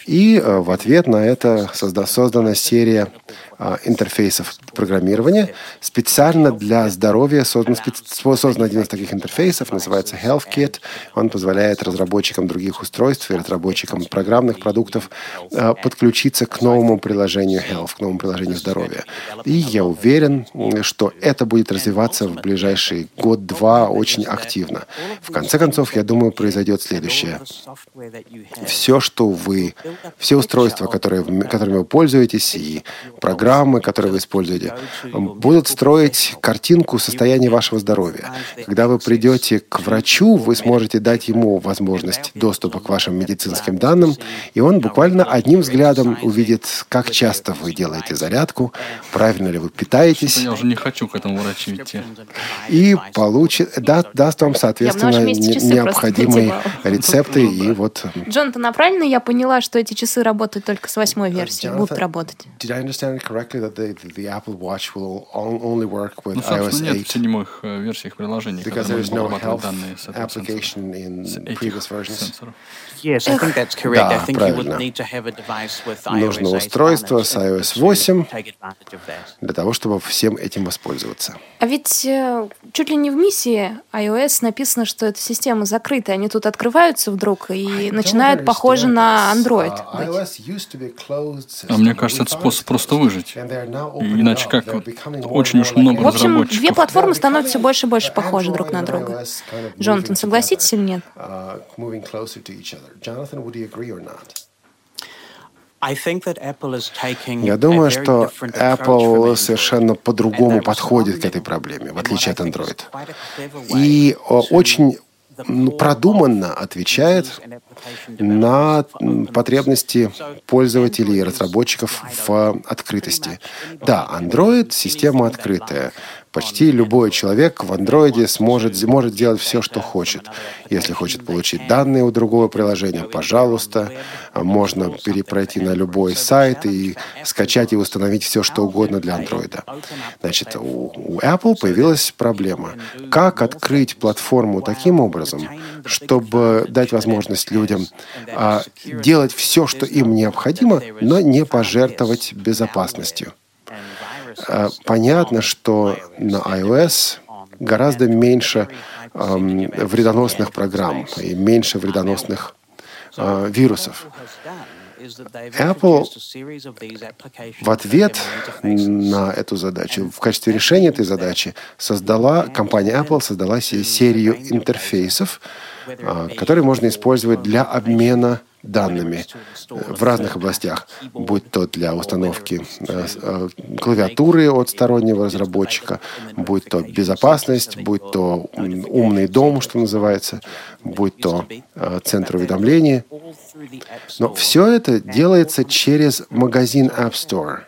И в ответ на это создана серия интерфейсов программирования. Специально для здоровья создан, создан один из таких интерфейсов, называется HealthKit. Он позволяет разработчикам других устройств и разработчикам программных продуктов а, подключиться к новому приложению Health, к новому приложению здоровья. И я уверен, что это будет развиваться в ближайший год-два очень активно. В конце концов, я думаю, произойдет следующее. Все, что вы все устройства, которые, которыми вы пользуетесь, и программы, которые вы используете, будут строить картинку состояния вашего здоровья. Когда вы придете к врачу, вы сможете дать ему возможность доступа к вашим медицинским данным, и он буквально одним взглядом увидит, как часто вы делаете зарядку, правильно ли вы питаетесь. Я уже не хочу к этому врачу идти. И получит, да, даст вам, соответственно, необходимые рецепты и вот... Джонатан, а правильно я поняла, что эти часы работают только с восьмой версии, будут работать? Correctly that the, the Apple Watch will only work with ну, iOS 8? нет в седьмых э, версиях приложений, Because there's no health application in previous versions. Yes, I think that's correct. I think you would need to have a device with iOS Нужно устройство с iOS 8 для того, чтобы всем этим воспользоваться. А ведь э, чуть ли не в миссии iOS написано, что эта система закрытая. Они тут открываются вдруг и начинают похоже на Android быть. А мне кажется, это способ просто выжить. Иначе как? Очень уж много В общем, две платформы становятся все больше и больше похожи друг на друга. Джонатан, согласитесь или нет? Я думаю, что Apple совершенно по-другому подходит к этой проблеме, в отличие от Android. И очень продуманно отвечает на потребности пользователей и разработчиков в открытости. Да, Android — система открытая. Почти любой человек в андроиде сможет, может делать все, что хочет. Если хочет получить данные у другого приложения, пожалуйста, можно перепройти на любой сайт и скачать и установить все, что угодно для андроида. Значит, у, у Apple появилась проблема. Как открыть платформу таким образом, чтобы дать возможность людям а, делать все, что им необходимо, но не пожертвовать безопасностью? Э, понятно, что на iOS гораздо меньше вредоносных программ и меньше вредоносных э, вирусов. Apple в ответ на эту задачу, в качестве решения этой задачи, создала, компания Apple создала серию интерфейсов, э, которые можно использовать для обмена данными в разных областях, будь то для установки э, э, клавиатуры от стороннего разработчика, будь то безопасность, будь то умный дом, что называется, будь то э, центр уведомлений. Но все это делается через магазин App Store.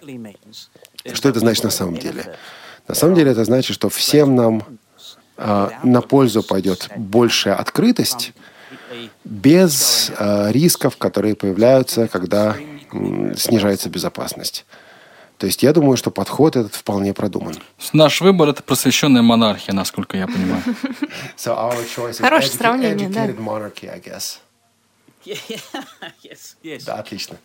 Что это значит на самом деле? На самом деле это значит, что всем нам на пользу пойдет большая открытость, без э, рисков, которые появляются, когда э, снижается безопасность. То есть я думаю, что подход этот вполне продуман. Наш выбор – это просвещенная монархия, насколько я понимаю. Хорошее сравнение, да. Да, отлично.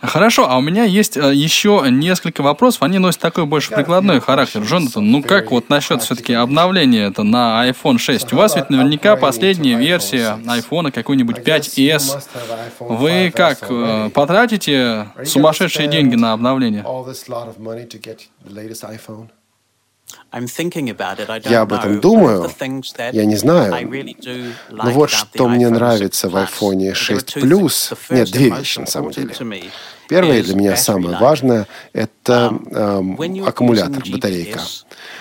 Хорошо, а у меня есть э, еще несколько вопросов. Они носят такой больше прикладной характер. Джонатан, ну как вот насчет все-таки обновления это на iPhone 6? У вас ведь наверняка последняя версия iPhone какой-нибудь 5s. Вы как, э, потратите сумасшедшие деньги на обновление? Я об этом думаю, я не знаю. Но вот что мне нравится в iPhone 6 Plus. Нет, две вещи на самом деле. Первое для меня самое важное – это э, аккумулятор, батарейка.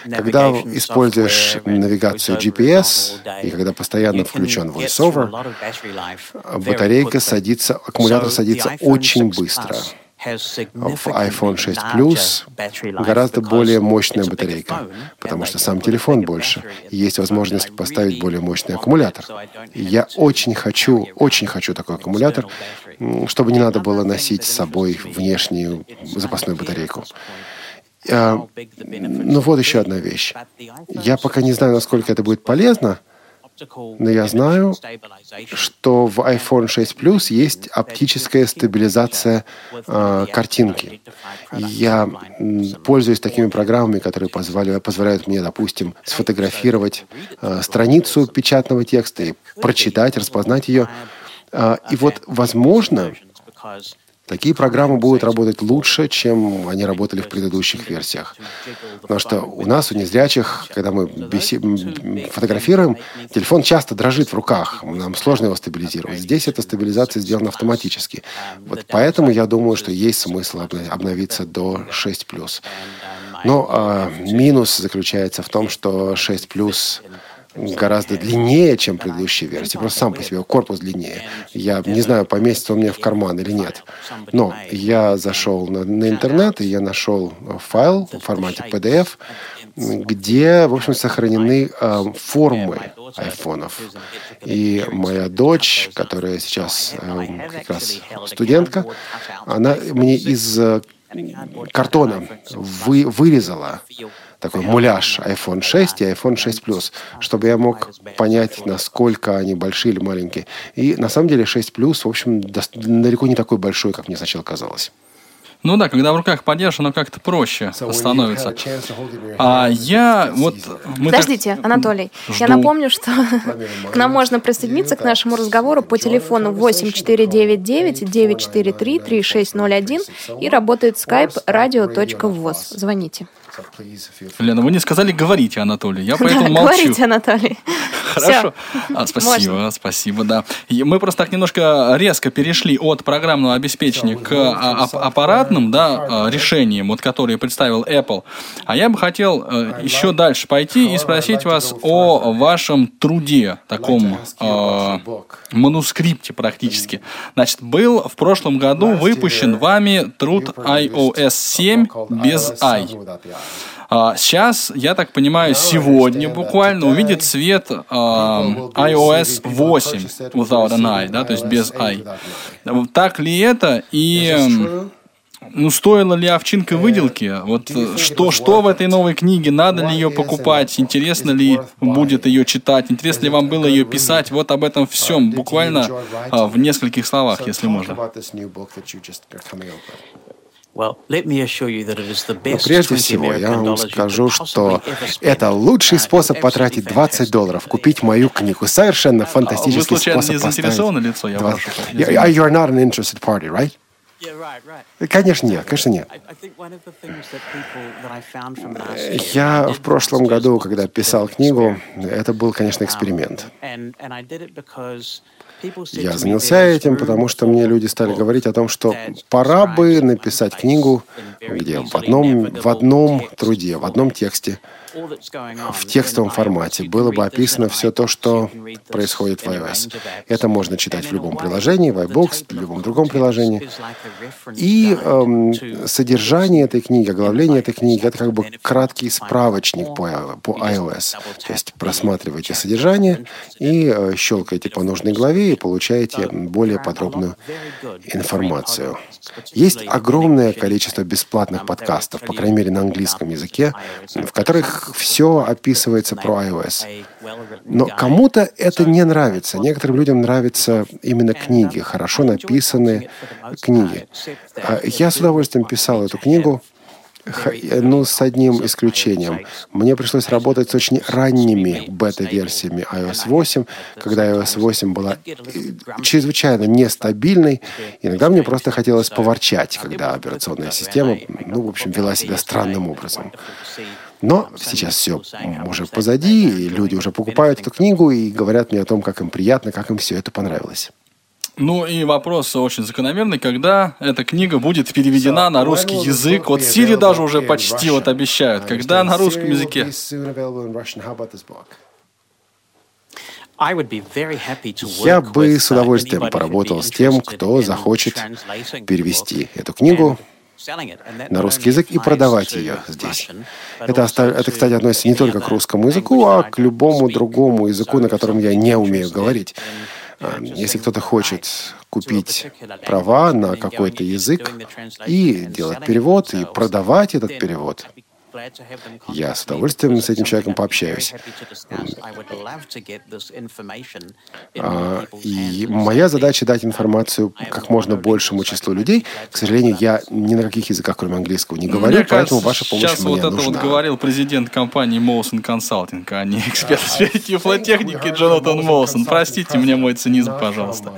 Когда используешь навигацию GPS и когда постоянно включен VoiceOver, батарейка садится, аккумулятор садится очень быстро в iPhone 6 Plus гораздо более мощная батарейка, потому что сам телефон больше, и есть возможность поставить более мощный аккумулятор. я очень хочу, очень хочу такой аккумулятор, чтобы не надо было носить с собой внешнюю запасную батарейку. А, ну вот еще одна вещь. Я пока не знаю, насколько это будет полезно, но я знаю, что в iPhone 6 Plus есть оптическая стабилизация э, картинки. Я пользуюсь такими программами, которые позволяют, позволяют мне, допустим, сфотографировать э, страницу печатного текста и прочитать, распознать ее. Э, и вот, возможно, Такие программы будут работать лучше, чем они работали в предыдущих версиях. Потому что у нас, у незрячих, когда мы беси... фотографируем, телефон часто дрожит в руках. Нам сложно его стабилизировать. Здесь эта стабилизация сделана автоматически. Вот поэтому я думаю, что есть смысл обновиться до 6+. Но а, минус заключается в том, что 6 гораздо длиннее, чем предыдущие версии. Просто сам по себе корпус длиннее. Я не знаю, поместится он мне в карман или нет. Но я зашел на, на интернет, и я нашел файл в формате PDF, где, в общем, сохранены э, формы айфонов. И моя дочь, которая сейчас э, как раз студентка, она мне из э, картона вы, вырезала такой муляж iPhone 6 и iPhone 6 Plus, чтобы я мог понять, насколько они большие или маленькие. И на самом деле 6 Plus, в общем, далеко не такой большой, как мне сначала казалось. Ну да, когда в руках подержишь, оно как-то проще становится. А я вот... Мы Подождите, так... Анатолий, Жду. я напомню, что к нам можно присоединиться к нашему разговору по телефону 8499-943-3601 и работает skype radio.voz. Звоните. Лена, вы не сказали «говорите, Анатолий». Я поэтому да, молчу. Говорите, Анатолий. Хорошо. А, спасибо, Можно. спасибо, да. И мы просто так немножко резко перешли от программного обеспечения к а, аппаратным да, а, решениям, вот, которые представил Apple. А я бы хотел э, еще дальше пойти и спросить вас о вашем труде, таком э, манускрипте практически. Значит, был в прошлом году выпущен вами труд iOS 7 без i. А, сейчас, я так понимаю, сегодня буквально увидит свет а, iOS 8 without an i, да, то есть без i. Так ли это? И ну, стоила ли овчинка выделки? Вот что, что в этой новой книге? Надо ли ее покупать? Интересно ли будет ее читать? Интересно ли вам было ее писать? Вот об этом всем, буквально а, в нескольких словах, если можно. Но прежде всего, я вам скажу, что это лучший способ потратить 20 долларов, купить мою книгу. Совершенно фантастический Вы, способ не заинтересованы лицо? Я 20... прошу. You're not an interested party, right? Конечно, нет, конечно, нет. Я в прошлом году, когда писал книгу, это был, конечно, эксперимент. Я занялся этим, потому что мне люди стали говорить о том, что пора бы написать книгу, где в одном, в одном труде, в одном тексте в текстовом формате было бы описано все то, что происходит в iOS. Это можно читать в любом приложении, в iBooks, в любом другом приложении. И эм, содержание этой книги, оглавление этой книги, это как бы краткий справочник по, по iOS. То есть просматриваете содержание и э, щелкаете по нужной главе и получаете более подробную информацию. Есть огромное количество бесплатных подкастов, по крайней мере на английском языке, в которых все описывается про iOS. Но кому-то это не нравится. Некоторым людям нравятся именно книги, хорошо написанные книги. А я с удовольствием писал эту книгу, ну, с одним исключением. Мне пришлось работать с очень ранними бета-версиями iOS 8, когда iOS 8 была э, чрезвычайно нестабильной. Иногда мне просто хотелось поворчать, когда операционная система, ну, в общем, вела себя странным образом. Но сейчас все уже позади, и люди уже покупают эту книгу и говорят мне о том, как им приятно, как им все это понравилось. Ну и вопрос очень закономерный, когда эта книга будет переведена на русский язык. Вот Сири даже уже почти вот обещают. Когда на русском языке? Я бы с удовольствием поработал с тем, кто захочет перевести эту книгу на русский язык и продавать ее здесь. Это, это, кстати, относится не только к русскому языку, а к любому другому языку, на котором я не умею говорить. А, если кто-то хочет купить права на какой-то язык и делать перевод, и продавать этот перевод, Я с удовольствием с этим человеком пообщаюсь. А, и моя задача дать информацию как можно большему числу людей. К сожалению, я ни на каких языках, кроме английского, не говорю, мне поэтому кажется, ваша помощь сейчас мне вот это нужна. вот говорил президент компании Молсон Консалтинг, а не эксперт в сфере тифлотехники Джонатан Молсон. Простите мне мой цинизм, пожалуйста.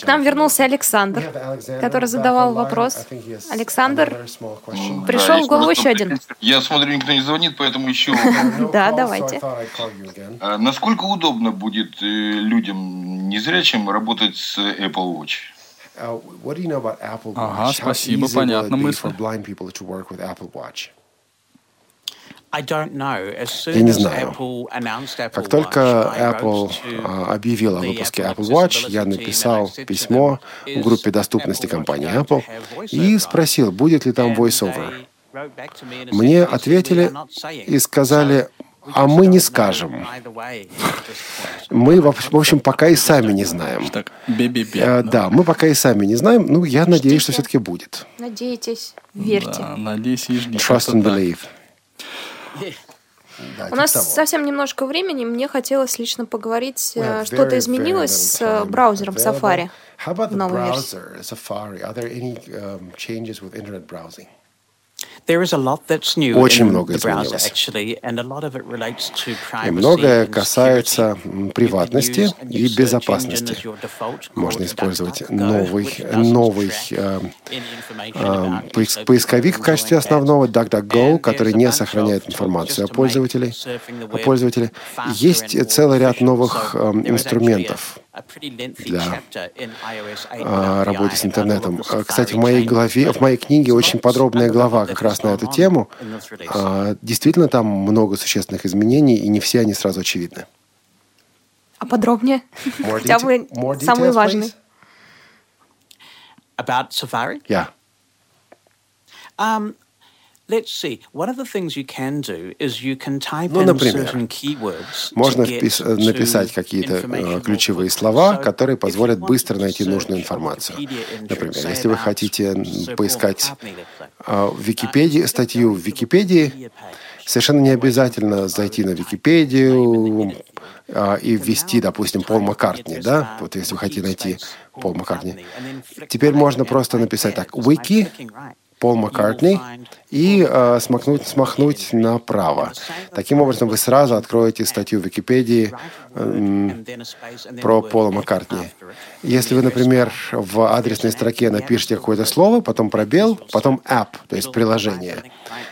К нам вернулся Александр, который задавал вопрос. Александр, пришел в голову еще один. Я смотрю, никто не звонит, поэтому еще. Да, давайте. А Насколько удобно будет э, людям незрячим работать с Apple Watch? Ага, спасибо, понятно мысль. Я не знаю. Как только Apple а, объявила о выпуске Apple Watch, я написал письмо в группе доступности компании Apple и спросил, будет ли там voiceover. Мне ответили и сказали, а мы не скажем. Мы, в общем, пока и сами не знаем. Так, бе-бе-бе. Э, Да, мы пока и сами не знаем. Ну, я надеюсь, что все-таки будет. Надейтесь, верьте. Да, надеюсь и жди. Trust and believe. У нас совсем немножко времени. Мне хотелось лично поговорить, э, что-то изменилось с э, браузером. Safari How about the browser, Safari? Are there any um, changes with internet browsing? Очень много изменилось. И многое касается приватности и безопасности. Можно использовать новый, новый э, э, поис- поисковик в качестве основного DuckDuckGo, который не сохраняет информацию о пользователе. О пользователе. Есть целый ряд новых э, инструментов для а, работе с интернетом. Кстати, в моей главе, в моей книге очень подробная глава как раз на эту тему. А, Действительно, там много существенных изменений, и не все они сразу очевидны. А подробнее? Хотя бы самые важные. About Safari? Yeah. Um, Ну, например, Можно написать какие-то э, ключевые слова, которые позволят быстро найти нужную информацию. Например, если вы хотите поискать а, в Википедии, статью в Википедии, совершенно не обязательно зайти на Википедию а, и ввести, допустим, Пол Маккартни, да? Вот если вы хотите найти Пол Маккартни. Теперь можно просто написать так, wiki, Пол Маккартни, и э, смахнуть, смахнуть направо. Таким образом, вы сразу откроете статью в Википедии м, про Пола Маккартни. Если вы, например, в адресной строке напишите какое-то слово, потом пробел, потом app, то есть приложение,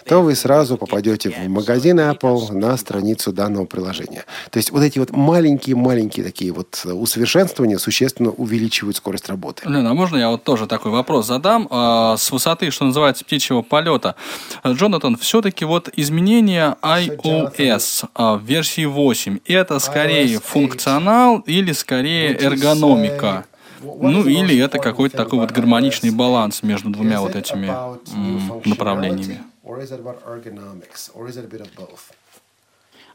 то вы сразу попадете в магазин Apple на страницу данного приложения. То есть вот эти вот маленькие-маленькие такие вот усовершенствования существенно увеличивают скорость работы. Лена, а можно я вот тоже такой вопрос задам? А, С высоты, что называется, птичьего полета. Джонатан, все-таки вот изменение iOS а, в версии 8, это скорее функционал или скорее эргономика? Ну, или это какой-то такой вот гармоничный баланс между двумя вот этими м, направлениями.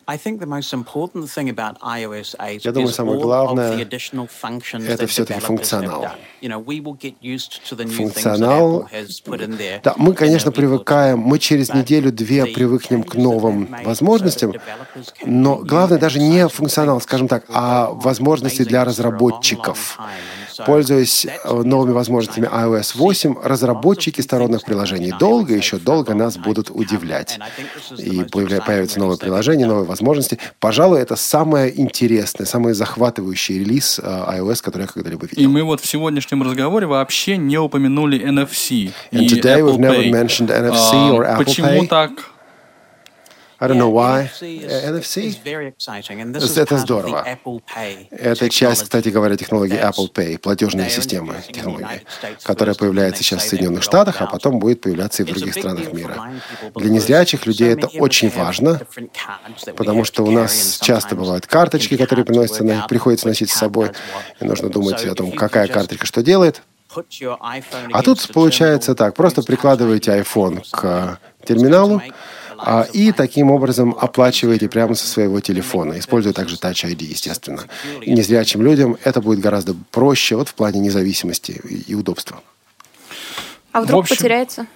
I think the most important thing about iOS 8 Я думаю, is самое all главное of the additional functions это that все-таки функционал. done. You know, we will get used to the new things that Функционал. Apple has put in there. Да, мы, конечно, привыкаем, мы через неделю-две привыкнем к новым возможностям, но главное даже не функционал, скажем так, а возможности для разработчиков. Пользуясь э, новыми возможностями iOS 8, разработчики сторонних приложений долго, еще долго нас будут удивлять. И появятся новые приложения, новые возможности. Пожалуй, это самое интересное, самый захватывающий релиз э, iOS, который я когда-либо И видел. мы вот в сегодняшнем разговоре вообще не упомянули NFC And и today we've Apple never Pay. mentioned NFC А, or Apple Почему Pay. так? I don't know why. NFC Э, Это здорово. Это часть, кстати говоря, технологии Apple Pay, in the технологии, которая появляется сейчас в Соединенных Штатах, а потом будет появляться и в других странах мира. Для незрячих людей это очень важно, потому что у нас часто бывают карточки, которые приносятся, приходится носить с собой, и нужно думать о том, какая карточка что делает. А тут получается так, просто прикладываете iPhone к терминалу, а, и таким образом оплачиваете прямо со своего телефона, используя также Touch ID, естественно. Незрячим людям это будет гораздо проще вот в плане независимости и, удобства. А вдруг В общем- потеряется?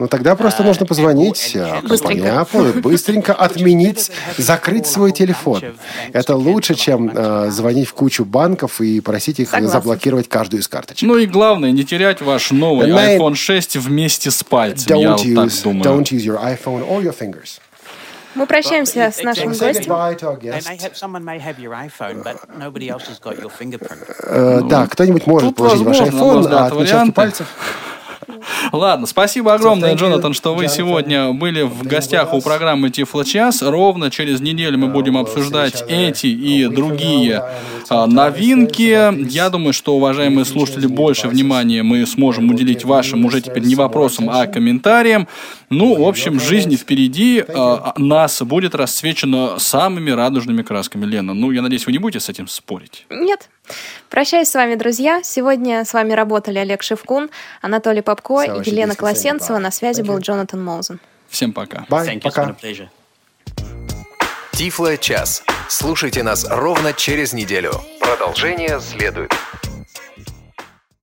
Ну тогда просто нужно позвонить компании Apple и быстренько отменить, закрыть свой телефон. Это лучше, чем э, звонить в кучу банков и просить их Согласна. заблокировать каждую из карточек. Ну и главное, не терять ваш новый main... iPhone 6 вместе с пальцем, don't я use, вот так думаю. Don't use your iPhone or your fingers. Мы прощаемся с нашим гостем. Э, да, кто-нибудь может положить ваш iPhone, а отпечатки пальцев. Ладно, спасибо огромное, Джонатан, что вы сегодня были в гостях у программы Тифло Час. Ровно через неделю мы будем обсуждать эти и другие а, новинки. Я думаю, что, уважаемые слушатели, больше внимания мы сможем уделить вашим уже теперь не вопросам, а комментариям. Ну, в общем, жизнь впереди а, нас будет расцвечена самыми радужными красками. Лена, ну, я надеюсь, вы не будете с этим спорить? Нет. Прощаюсь с вами, друзья. Сегодня с вами работали Олег Шевкун, Анатолий Попко и Елена Колосенцева. На связи был Джонатан Моузен. Всем пока. Bye. Пока. Тифло час. Слушайте нас ровно через неделю. Продолжение следует.